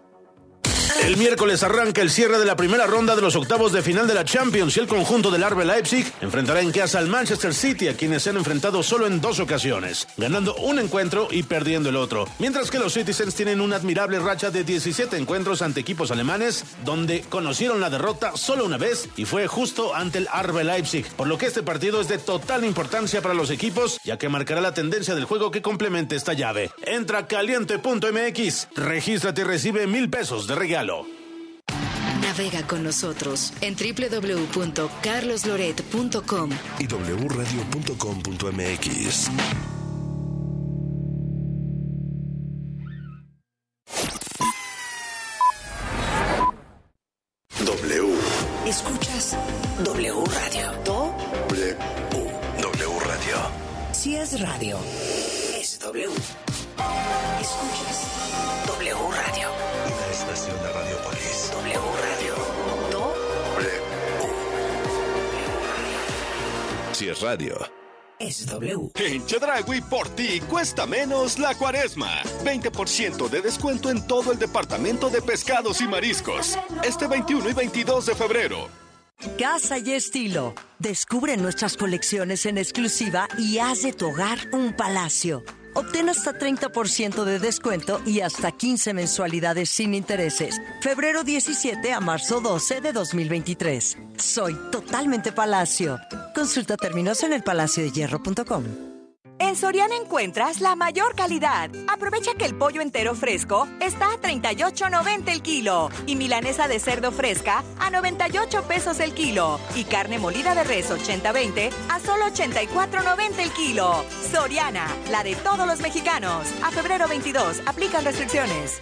El miércoles arranca el cierre de la primera ronda de los octavos de final de la Champions y el conjunto del Arbe Leipzig enfrentará en casa al Manchester City, a quienes se han enfrentado solo en dos ocasiones, ganando un encuentro y perdiendo el otro. Mientras que los Citizens tienen una admirable racha de 17 encuentros ante equipos alemanes, donde conocieron la derrota solo una vez y fue justo ante el Arbe Leipzig, por lo que este partido es de total importancia para los equipos, ya que marcará la tendencia del juego que complemente esta llave. Entra caliente.mx, regístrate y recibe mil pesos de regalo. Navega con nosotros en www.carlosloret.com. y wradio.com.mx. radio. es W. En Chedragui por ti cuesta menos la cuaresma. 20% de descuento en todo el departamento de pescados y mariscos. Este 21 y 22 de febrero. Casa y estilo. Descubre nuestras colecciones en exclusiva y haz de tu hogar un palacio. Obtén hasta 30% de descuento y hasta 15 mensualidades sin intereses. Febrero 17 a marzo 12 de 2023. Soy totalmente palacio. Consulta términos en elpalaciodehierro.com. En Soriana encuentras la mayor calidad. Aprovecha que el pollo entero fresco está a 38.90 el kilo y milanesa de cerdo fresca a 98 pesos el kilo y carne molida de res 80-20 a solo 84.90 el kilo. Soriana, la de todos los mexicanos. A febrero 22, aplican restricciones.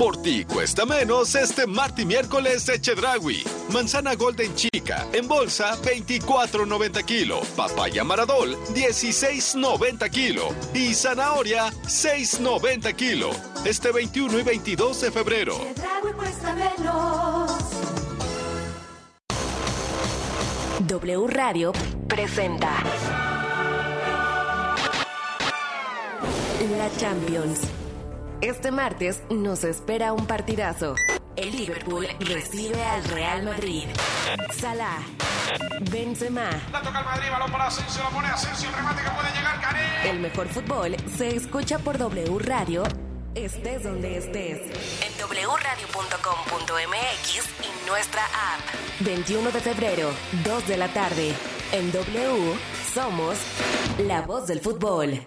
Por ti cuesta menos este martes y miércoles de Chedragui. Manzana Golden Chica en bolsa 24.90 kilo. Papaya Maradol 16.90 kilo. Y zanahoria 6.90 kilo. Este 21 y 22 de febrero. Chedragui cuesta menos. W Radio presenta La Champions. Este martes nos espera un partidazo. El Liverpool recibe al Real Madrid. Salah, Benzema. La toca el Madrid, balón para Asensio, la pone Asensio, el remate que puede llegar, Karim. El mejor fútbol se escucha por W Radio, estés donde estés. En wradio.com.mx y nuestra app. 21 de febrero, 2 de la tarde. En W somos la voz del fútbol.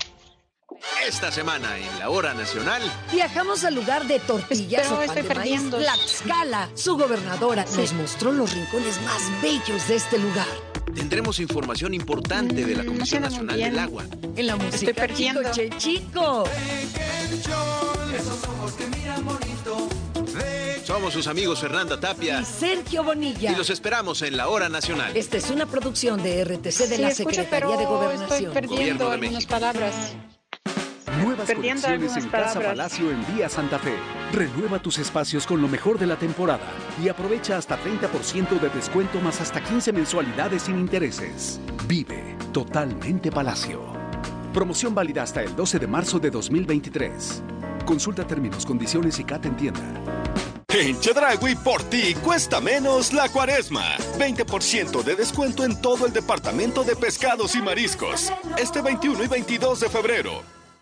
Esta semana en la hora nacional viajamos al lugar de tortillas Pero o pan estoy de perdiendo. maíz, Tlaxcala. Su gobernadora nos mostró los rincones más bellos de este lugar. tendremos información importante de la Comisión Mm, no Nacional del. Agua. En la música Estoy perdiendo. chico, che, chico. Somos sus amigos Fernanda Tapia Y Sergio Bonilla. y los esperamos en la hora nacional. Esta es una producción de RTC de Sí, la escucho, Secretaría pero de estoy Gobernación. perdiendo Gobierno de algunas México. palabras. Nuevas Perdiendo en Casa. Palacio en Vía Santa Fe. Renueva tus espacios con lo mejor de la temporada y aprovecha hasta 30% de descuento más hasta 15 mensualidades sin intereses. Vive totalmente Palacio. Promoción válida hasta el 12 de marzo de 2023. Consulta términos, condiciones y CAT en tienda. En Chedragui por ti cuesta menos la cuaresma. 20% de descuento en todo el departamento de pescados y mariscos. Este 21 y 22 de febrero.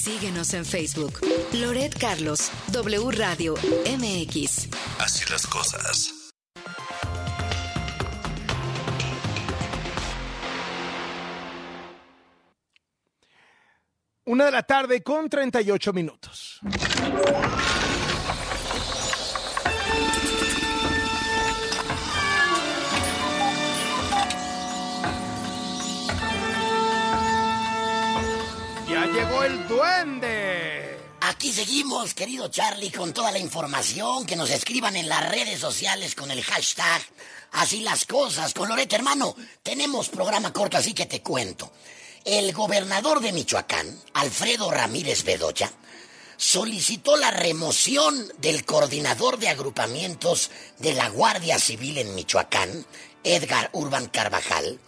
Síguenos en Facebook. Loret Carlos, W Radio MX. Así las cosas. Una de la tarde con 38 minutos. Llegó el duende. Aquí seguimos, querido Charlie, con toda la información que nos escriban en las redes sociales con el hashtag Así las cosas. Con Loreta, hermano, tenemos programa corto, así que te cuento. El gobernador de Michoacán, Alfredo Ramírez Bedoya, solicitó la remoción del coordinador de agrupamientos de la Guardia Civil en Michoacán, Edgar Urban Carvajal,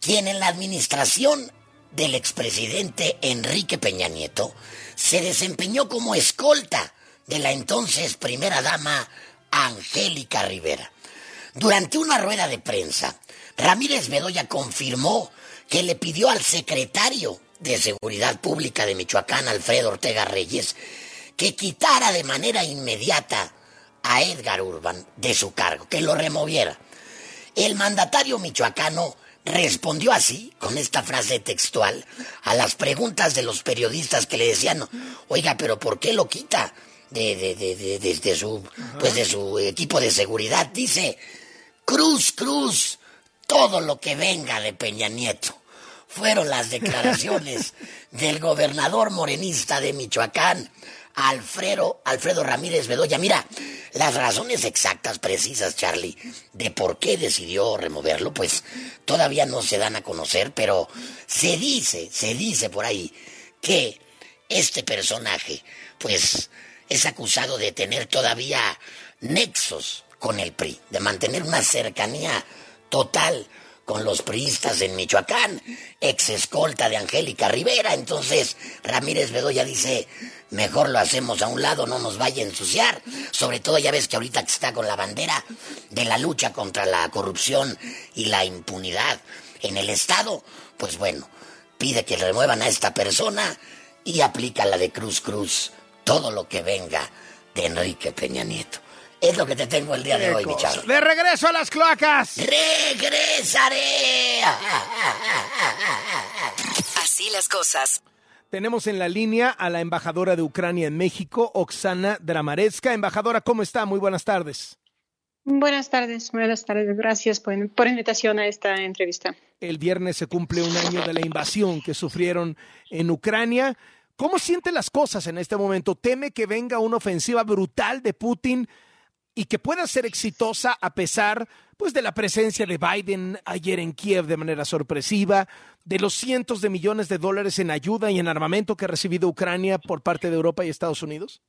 quien en la administración del expresidente Enrique Peña Nieto se desempeñó como escolta de la entonces primera dama Angélica Rivera. Durante una rueda de prensa, Ramírez Bedoya confirmó que le pidió al secretario de Seguridad Pública de Michoacán, Alfredo Ortega Reyes, que quitara de manera inmediata a Edgar Urban de su cargo, que lo removiera. El mandatario michoacano respondió así, con esta frase textual, a las preguntas de los periodistas que le decían, oiga, pero ¿por qué lo quita de, de, de, su, pues de su equipo de seguridad? Dice, Cruz, Cruz, todo lo que venga de Peña Nieto. Fueron las declaraciones del gobernador morenista de Michoacán, Alfredo, Alfredo Ramírez Bedoya. Mira, las razones exactas, precisas, Charlie, de por qué decidió removerlo, pues todavía no se dan a conocer, pero se dice, se dice por ahí que este personaje, pues, es acusado de tener todavía nexos con el PRI, de mantener una cercanía total con los priistas en Michoacán, ex escolta de Angélica Rivera. Entonces Ramírez Bedoya dice, mejor lo hacemos a un lado, no nos vaya a ensuciar. Sobre todo ya ves que ahorita está con la bandera de la lucha contra la corrupción y la impunidad en el Estado, pues bueno, pide que remuevan a esta persona y aplica la de Cruz Cruz, todo lo que venga de Enrique Peña Nieto. Es lo que te tengo el día de hoy, mi chavo. ¡De regreso a las cloacas! ¡Regresaré! Así las cosas. Tenemos en la línea a la embajadora de Ucrania en México, Oksana Dramaretska. Embajadora, ¿cómo está? Muy buenas tardes. Buenas tardes, buenas tardes. Gracias por, por invitación a esta entrevista. El viernes se cumple un año de la invasión que sufrieron en Ucrania. ¿Cómo siente las cosas en este momento? ¿Teme que venga una ofensiva brutal de Putin? Y que pueda ser exitosa a pesar pues de la presencia de Biden ayer en Kiev de manera sorpresiva, de los cientos de millones de dólares en ayuda y en armamento que ha recibido Ucrania por parte de Europa y Estados Unidos?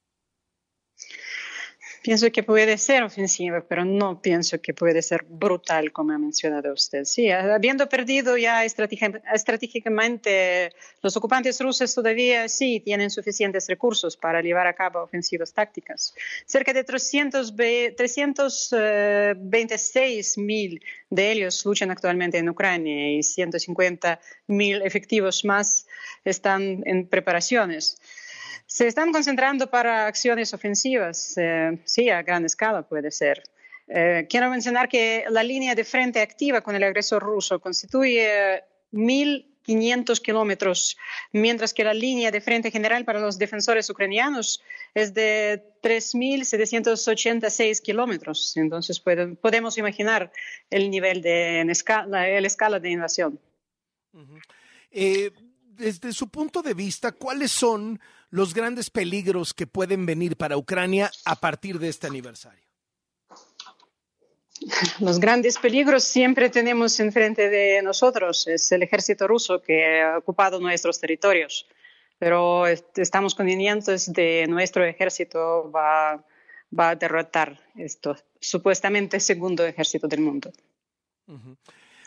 Pienso que puede ser ofensiva, pero no pienso que puede ser brutal, como ha mencionado usted. Sí, habiendo perdido ya estratégicamente, los ocupantes rusos todavía sí tienen suficientes recursos para llevar a cabo ofensivas tácticas. Cerca de 326 eh, mil de ellos luchan actualmente en Ucrania y 150 mil efectivos más están en preparaciones. Se están concentrando para acciones ofensivas, eh, sí, a gran escala puede ser. Eh, quiero mencionar que la línea de frente activa con el agresor ruso constituye 1.500 kilómetros, mientras que la línea de frente general para los defensores ucranianos es de 3.786 kilómetros. Entonces podemos imaginar el nivel de escala, la escala de invasión. Eh, desde su punto de vista, ¿cuáles son los grandes peligros que pueden venir para Ucrania a partir de este aniversario? Los grandes peligros siempre tenemos enfrente de nosotros. Es el ejército ruso que ha ocupado nuestros territorios. Pero estamos convenientes de nuestro ejército va, va a derrotar esto supuestamente segundo ejército del mundo.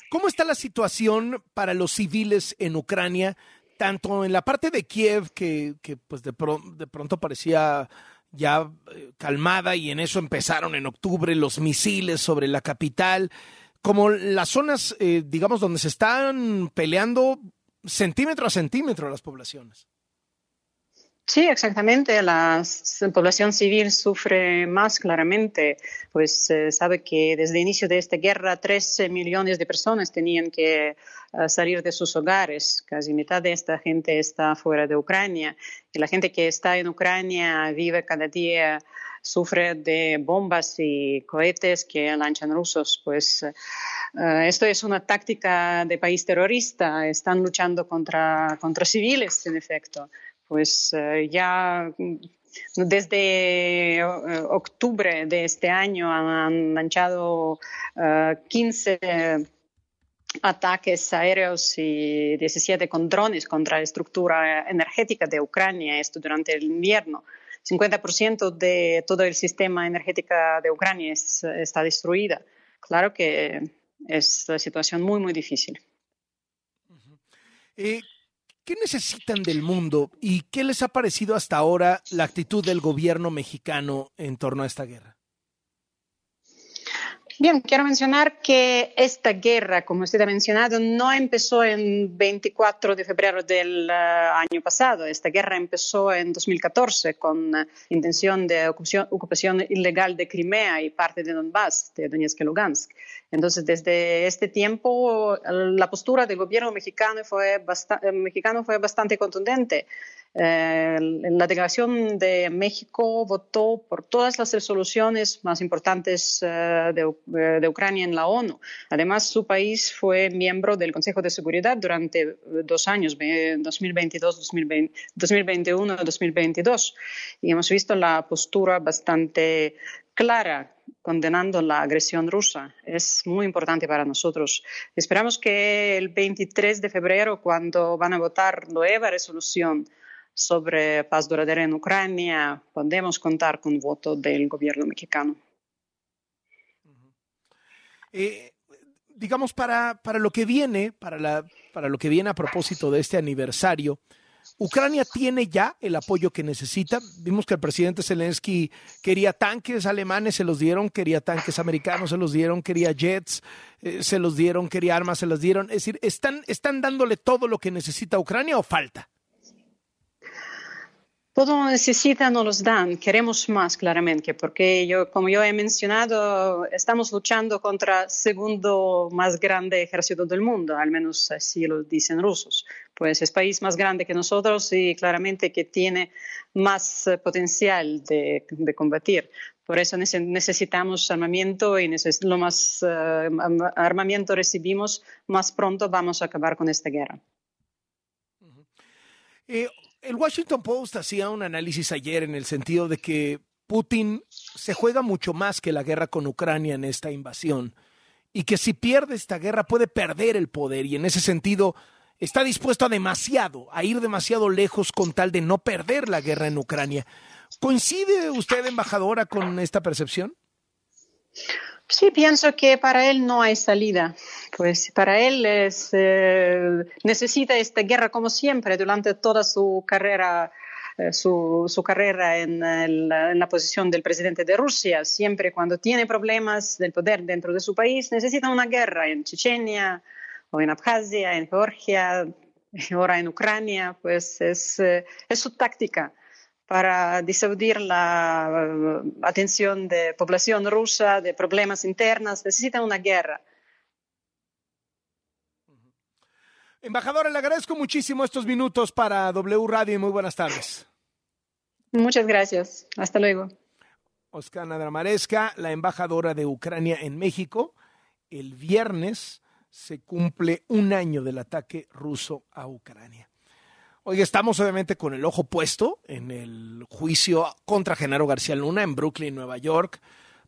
¿Cómo está la situación para los civiles en Ucrania? Tanto en la parte de Kiev, que, pues de, de, pronto parecía ya eh, calmada y en eso empezaron en octubre los misiles sobre la capital, como las zonas, eh, digamos, donde se están peleando centímetro a centímetro las poblaciones. Sí, exactamente. La población civil sufre más claramente, pues eh, sabe que desde el inicio de esta guerra 13 millones de personas tenían que eh, salir de sus hogares. Casi mitad de esta gente está fuera de Ucrania. Y la gente que está en Ucrania vive cada día sufre de bombas y cohetes que lanchan rusos, pues eh, esto es una táctica de país terrorista, están luchando contra, contra civiles, en efecto. Pues eh, ya desde octubre de este año han lanzado 15 ataques aéreos y 17 con drones contra la estructura energética de Ucrania, esto durante el invierno. 50% de todo el sistema energético de Ucrania está destruida. Claro que es una situación muy, muy difícil. Eh, ¿Qué necesitan del mundo y qué les ha parecido hasta ahora la actitud del gobierno mexicano en torno a esta guerra? Bien, quiero mencionar que esta guerra, como usted ha mencionado, no empezó en 24 de febrero del eh, año pasado. Esta guerra empezó en 2014 con uh, intención de ocupación, ocupación, ilegal de Crimea y parte de Donbass, de Donetsk y Lugansk. Entonces, desde este tiempo, la postura del gobierno mexicano fue, bastante, mexicano fue bastante contundente. Eh, la delegación de México votó por todas las resoluciones más importantes eh, de, eh, de, Ucrania en la ONU. Además, su país fue miembro del Consejo de Seguridad durante dos años, 2022, 2021, 2022. Y hemos visto la postura bastante clara condenando la agresión rusa. Es muy importante para nosotros. Esperamos que el 23 de febrero, cuando van a votar nueva resolución sobre paz duradera en Ucrania, podemos contar con voto del gobierno mexicano. Eh, digamos, para, para, lo que viene, para, la, para lo que viene a propósito de este aniversario, Ucrania tiene ya el apoyo que necesita. Vimos que el presidente Zelensky quería tanques alemanes, se los dieron, quería tanques americanos, se los dieron, quería jets, eh, se los dieron, quería armas, se las dieron. Es decir, ¿están, ¿están dándole todo lo que necesita Ucrania o falta? Todo lo necesitan no los dan. Queremos más, claramente, porque yo, como yo he mencionado, estamos luchando contra el segundo más grande ejército del mundo, al menos así lo dicen rusos. Pues es país más grande que nosotros y claramente que tiene más eh, potencial de, de combatir. Por eso necesitamos armamento y lo más uh, armamento recibimos, más pronto vamos a acabar con esta guerra. Eh, el Washington Post hacía un análisis ayer en el sentido de que Putin se juega mucho más que la guerra con Ucrania en esta invasión y que si pierde esta guerra puede perder el poder y en ese sentido está dispuesto a demasiado, a ir demasiado lejos con tal de no perder la guerra en Ucrania. ¿Coincide usted, embajadora, con esta percepción? Sí, pienso que para él no hay salida. Pues para él eh, necesita esta guerra como siempre durante toda su carrera. Eh, su, carrera en, el, en, la posición del presidente de Rusia. Siempre cuando tiene problemas del poder dentro de su país, necesita una guerra en Chechenia o en Abjasia, en Georgia, ahora en Ucrania. Pues es, eh, es su táctica para disuadir la eh, atención de población rusa, de problemas internos, necesitan una guerra. Embajadora, le agradezco muchísimo estos minutos para W Radio y muy buenas tardes. Muchas gracias. Hasta luego. Oskana Dramaresca, la embajadora de Ucrania en México. El viernes se cumple un año del ataque ruso a Ucrania. Hoy estamos obviamente con el ojo puesto en el juicio contra Genaro García Luna en Brooklyn, Nueva York,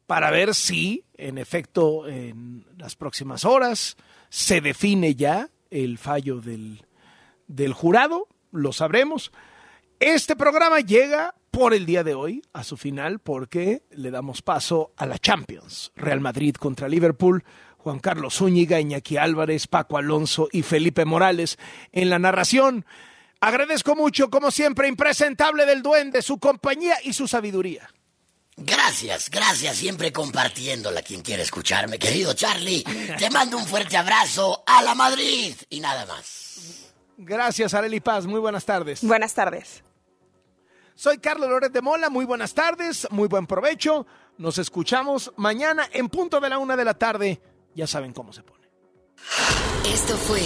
para ver si, en efecto, en las próximas horas se define ya el fallo del, del jurado, lo sabremos. Este programa llega por el día de hoy a su final porque le damos paso a la Champions. Real Madrid contra Liverpool. Juan Carlos Zúñiga, Iñaki Álvarez, Paco Alonso y Felipe Morales en la narración. Agradezco mucho, como siempre, impresentable del duende, su compañía y su sabiduría. Gracias, gracias, siempre compartiéndola quien quiere escucharme. Querido Charlie, te mando un fuerte abrazo a la Madrid y nada más. Gracias, Areli Paz, muy buenas tardes. Buenas tardes. Soy Carlos Loret de Mola, muy buenas tardes, muy buen provecho. Nos escuchamos mañana en punto de la una de la tarde. Ya saben cómo se pone. Esto fue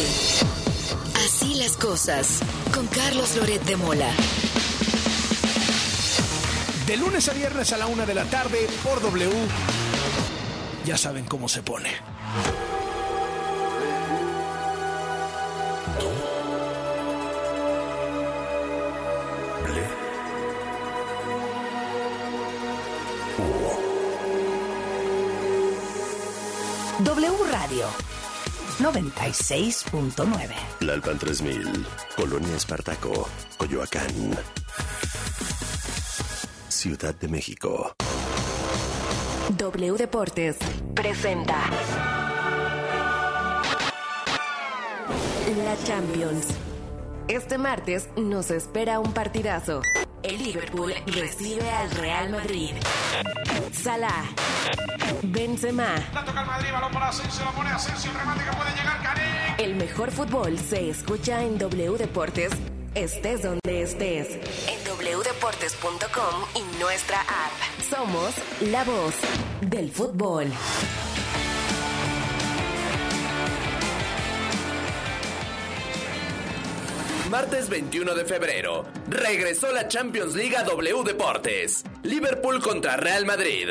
Así las cosas con Carlos Loret de Mola. De lunes a viernes a la una de la tarde por W. Ya saben cómo se pone. W Radio 96.9. Lalpan 3000, Colonia Espartaco, Coyoacán. Ciudad de México. W Deportes presenta la Champions. Este martes nos espera un partidazo. El Liverpool recibe al Real Madrid. Salah, Benzema. La toca el Madrid, balón para Asensio, la pone Asensio, remate que puede llegar Karim. El mejor fútbol se escucha en W Deportes, estés donde estés. En wdeportes.com y nuestra app. Somos la voz del fútbol. Martes 21 de febrero. Regresó la Champions League W Deportes. Liverpool contra Real Madrid.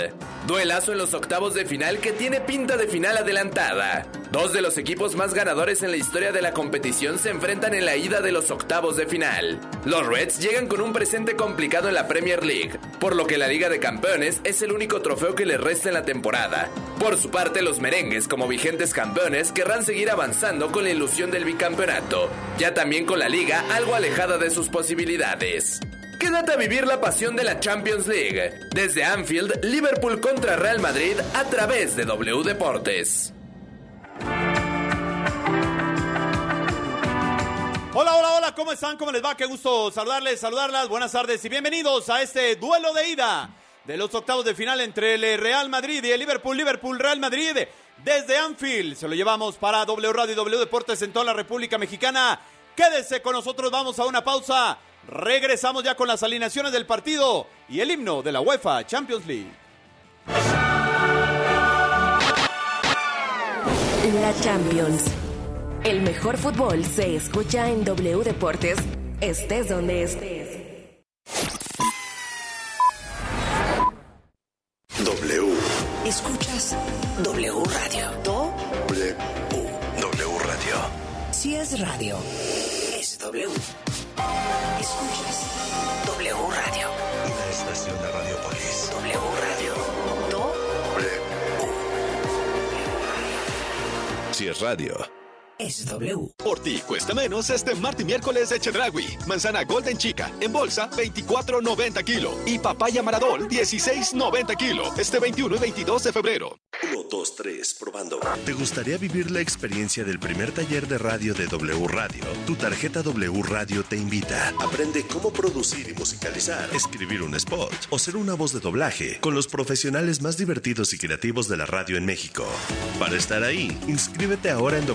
Duelazo en los octavos de final que tiene pinta de final adelantada. Dos de los equipos más ganadores en la historia de la competición se enfrentan en la ida de los octavos de final. Los Reds llegan con un presente complicado en la Premier League, por lo que la Liga de Campeones es el único trofeo que les resta en la temporada. Por su parte, los merengues, como vigentes campeones, querrán seguir avanzando con la ilusión del bicampeonato, ya también con la liga algo alejada de sus posibilidades. Quédate a vivir la pasión de la Champions League. Desde Anfield, Liverpool contra Real Madrid a través de W Deportes. Hola, hola, hola, ¿cómo están? ¿Cómo les va? Qué gusto saludarles, saludarlas. Buenas tardes y bienvenidos a este duelo de ida de los octavos de final entre el Real Madrid y el Liverpool, Liverpool, Real Madrid. Desde Anfield se lo llevamos para W Radio y W Deportes en toda la República Mexicana. Quédese con nosotros, vamos a una pausa. Regresamos ya con las alineaciones del partido y el himno de la UEFA Champions League. La Champions. El mejor fútbol se escucha en W Deportes, estés donde estés. W. Escuchas W Radio. Do W. Si es radio, es W. Escuchas W Radio. Una estación de Radiopolis. W Radio. Do Si es radio. Es W. Por ti cuesta menos este martes y miércoles de Chedragui. Manzana Golden Chica en bolsa 24.90 kilo y papaya Maradol 16.90 kilo. Este 21 y 22 de febrero. 1, 2, 3, probando. ¿Te gustaría vivir la experiencia del primer taller de radio de W Radio? Tu tarjeta W Radio te invita. Aprende cómo producir y musicalizar, escribir un spot o ser una voz de doblaje con los profesionales más divertidos y creativos de la radio en México. Para estar ahí, inscríbete ahora en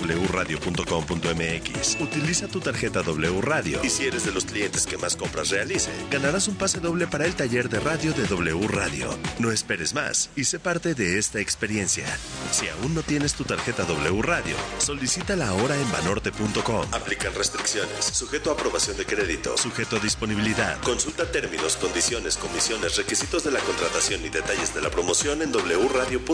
wradio.com.mx. Utiliza tu tarjeta W Radio y si eres de los clientes que más compras realice, ganarás un pase doble para el taller de radio de W Radio. No esperes más y sé parte de esta experiencia. Si aún no tienes tu tarjeta W Radio, solicítala ahora en banorte.com. Aplican restricciones, sujeto a aprobación de crédito, sujeto a disponibilidad. Consulta términos, condiciones, comisiones, requisitos de la contratación y detalles de la promoción en wradio.com.mx.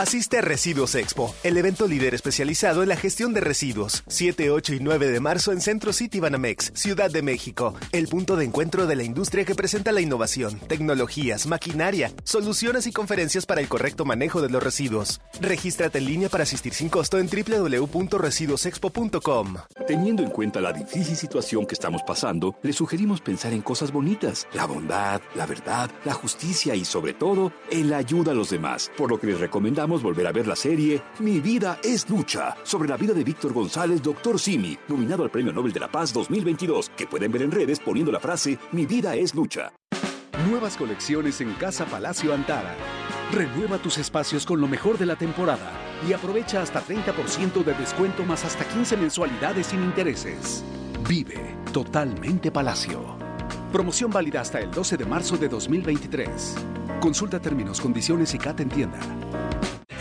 Asiste a Residuos Expo, el evento líder especializado en la gestión de residuos. 7, 8 y 9 de marzo en Centro City Banamex, Ciudad de México. El punto de encuentro de la industria que presenta la innovación, tecnologías, maquinaria, soluciones y conferencias para el correcto manejo de los residuos. Regístrate en línea para asistir sin costo en www.residuosexpo.com. Teniendo en cuenta la difícil situación que estamos pasando, le sugerimos pensar en cosas bonitas, la bondad, la verdad, la justicia y sobre todo en la ayuda a los demás, por lo que les recomendamos volver a ver la serie Mi vida es lucha, sobre la vida de Víctor González, Doctor Simi, nominado al Premio Nobel de la Paz 2022, que pueden ver en redes poniendo la frase Mi vida es lucha. Nuevas colecciones en Casa Palacio Antara. Renueva tus espacios con lo mejor de la temporada y aprovecha hasta 30% de descuento más hasta 15 mensualidades sin intereses. Vive totalmente Palacio. Promoción válida hasta el 12 de marzo de 2023. Consulta términos, condiciones y CAT en tienda.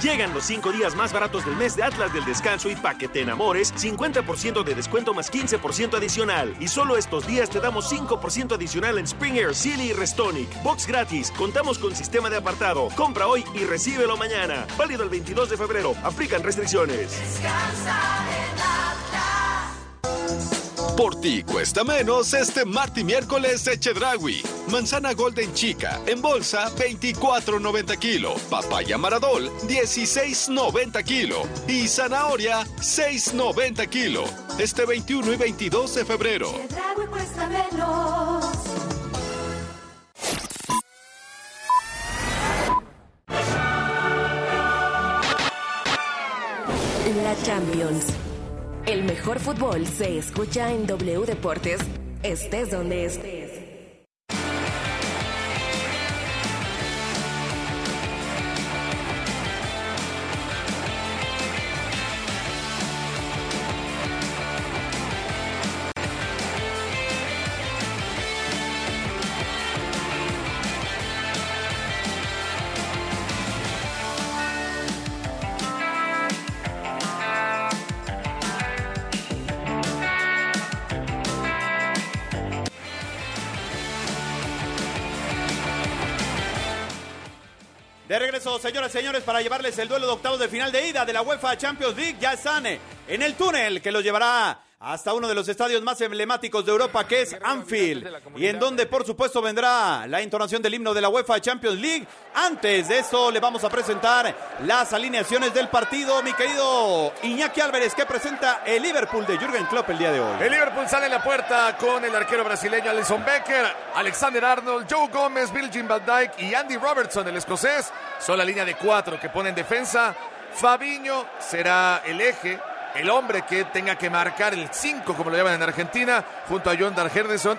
Llegan los 5 días más baratos del mes de Atlas del Descanso y pa' que te enamores, 50% de descuento más 15% adicional. Y solo estos días te damos 5% adicional en Springer, Silly y Restonic. Box gratis, contamos con sistema de apartado. Compra hoy y recíbelo mañana. Válido el 22 de febrero. Aplican restricciones. Descansa en Por ti cuesta menos este martes y miércoles Echedragui. Manzana Golden Chica en bolsa 24.90 kilo. Papaya Maradol 16.90 kilo. Y zanahoria 6.90 kilo. Este 21 y 22 de febrero. cuesta menos. La Champions. El mejor fútbol se escucha en W Deportes, estés donde estés. Señoras y señores, para llevarles el duelo de octavos de final de ida de la UEFA Champions League. Ya están eh, en el túnel que los llevará hasta uno de los estadios más emblemáticos de Europa, que es Anfield, y en donde, por supuesto, vendrá la entonación del himno de la UEFA Champions League. Antes de eso, le vamos a presentar las alineaciones del partido, mi querido Iñaki Álvarez, que presenta el Liverpool de Jürgen Klopp el día de hoy. El Liverpool sale en la puerta con el arquero brasileño Alison Becker, Alexander Arnold, Joe Gómez, Bill Jim Van Dyke y Andy Robertson, el escocés. Son la línea de cuatro que pone en defensa. Fabiño será el eje el hombre que tenga que marcar el 5, como lo llaman en Argentina, junto a John Dar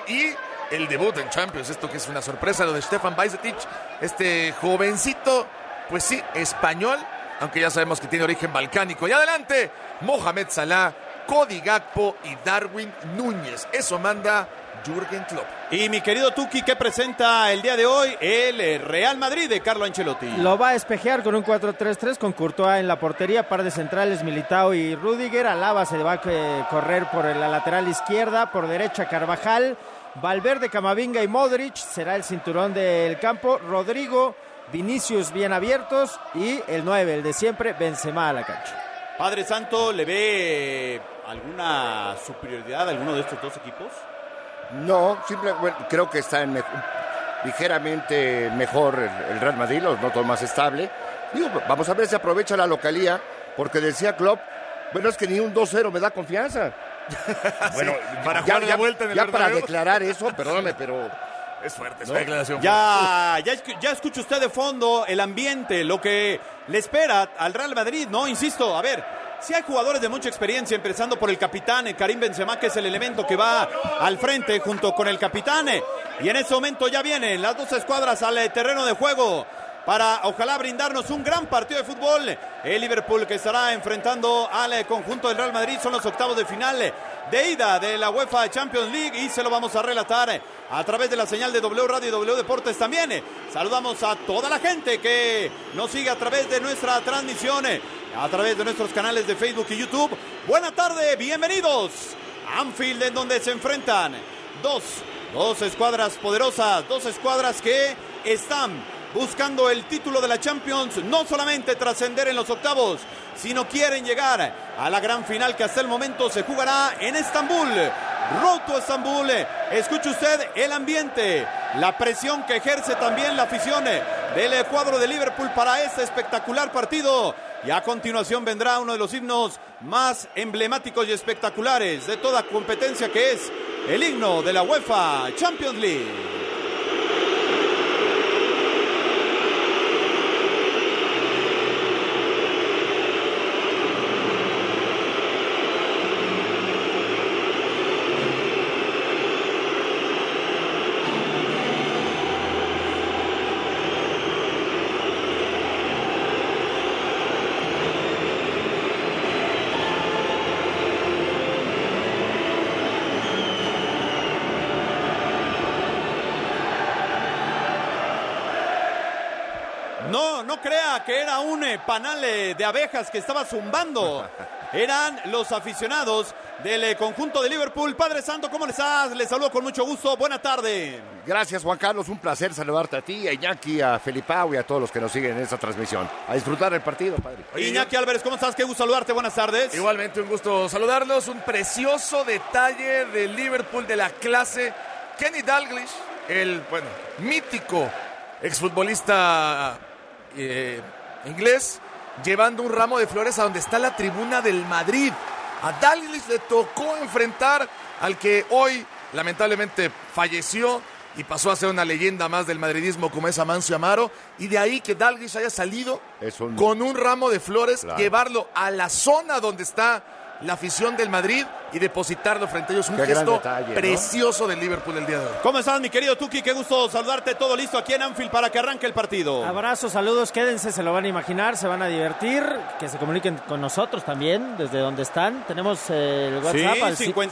y el debut en Champions. Esto que es una sorpresa, lo de Stefan Bajcetic, este jovencito, pues sí, español, aunque ya sabemos que tiene origen balcánico. Y adelante, Mohamed Salah, Cody Gakpo y Darwin Núñez. Eso manda Jürgen Klopp. Y mi querido Tuki, ¿qué presenta el día de hoy el eh, Real Madrid de Carlo Ancelotti? Lo va a espejear con un 4-3-3 con Courtois en la portería, par de centrales Militao y Rudiger. Alaba se va a eh, correr por la lateral izquierda, por derecha Carvajal, Valverde, Camavinga y Modric será el cinturón del campo. Rodrigo, Vinicius bien abiertos y el 9, el de siempre, Benzema a la cancha. Padre Santo, ¿le ve alguna superioridad a alguno de estos dos equipos? No, simple, bueno, creo que está en ligeramente mejor el, el, Real Madrid, los noto más estable. Digo, vamos a ver si aprovecha la localía, porque decía Klopp, bueno, es que ni un 2-0 me da confianza. bueno, para ya, jugar ya, la vuelta en el ya para declarar eso, perdóname, pero Es fuerte, es No. declaración. Ya, ya, ya escucha usted de fondo el ambiente, lo que le espera al Real Madrid, ¿no? Insisto, a ver, si hay jugadores de mucha experiencia, empezando por el capitán, eh, Karim Benzema, que es el elemento que va al frente junto con el capitán. eh, Y en ese momento ya vienen las dos escuadras al eh, terreno de juego para ojalá brindarnos un gran partido de fútbol. El Liverpool que estará enfrentando al eh, conjunto del Real Madrid son los octavos de final de ida de la UEFA Champions League y se lo vamos a relatar a través de la señal de W Radio y W Deportes también. Saludamos a toda la gente que nos sigue a través de nuestra transmisión, a través de nuestros canales de Facebook y YouTube. Buena tarde, bienvenidos Anfield en donde se enfrentan dos, dos escuadras poderosas, dos escuadras que están buscando el título de la Champions, no solamente trascender en los octavos, sino quieren llegar a la gran final que hasta el momento se jugará en Estambul. Road to Estambul. Escuche usted el ambiente, la presión que ejerce también la afición del cuadro de Liverpool para este espectacular partido. Y a continuación vendrá uno de los himnos más emblemáticos y espectaculares de toda competencia que es el himno de la UEFA Champions League. Que era un eh, panal eh, de abejas que estaba zumbando. Eran los aficionados del eh, conjunto de Liverpool. Padre Santo, ¿cómo le estás? Les saludo con mucho gusto. Buena tarde. Gracias, Juan Carlos. Un placer saludarte a ti, a Iñaki, a Felipao y a todos los que nos siguen en esta transmisión. A disfrutar el partido, padre. Iñaki Álvarez, ¿cómo estás? Qué gusto saludarte. Buenas tardes. Igualmente, un gusto saludarlos. Un precioso detalle del Liverpool de la clase. Kenny Dalglish, el, bueno, mítico exfutbolista eh, inglés, llevando un ramo de flores a donde está la tribuna del Madrid. A Dalglish le tocó enfrentar al que hoy lamentablemente falleció y pasó a ser una leyenda más del madridismo como es Amancio Amaro. Y de ahí que Dalglish haya salido un- con un ramo de flores, Claro. llevarlo a la zona donde está la afición del Madrid y depositarlo frente a ellos. Un Qué gesto detalle, ¿no? precioso del Liverpool el día de hoy. ¿Cómo estás, mi querido Tuki? Qué gusto saludarte. Todo listo aquí en Anfield para que arranque el partido. Abrazos, saludos, quédense, se lo van a imaginar, se van a divertir, que se comuniquen con nosotros también, desde donde están. Tenemos eh, el WhatsApp al Sí, 55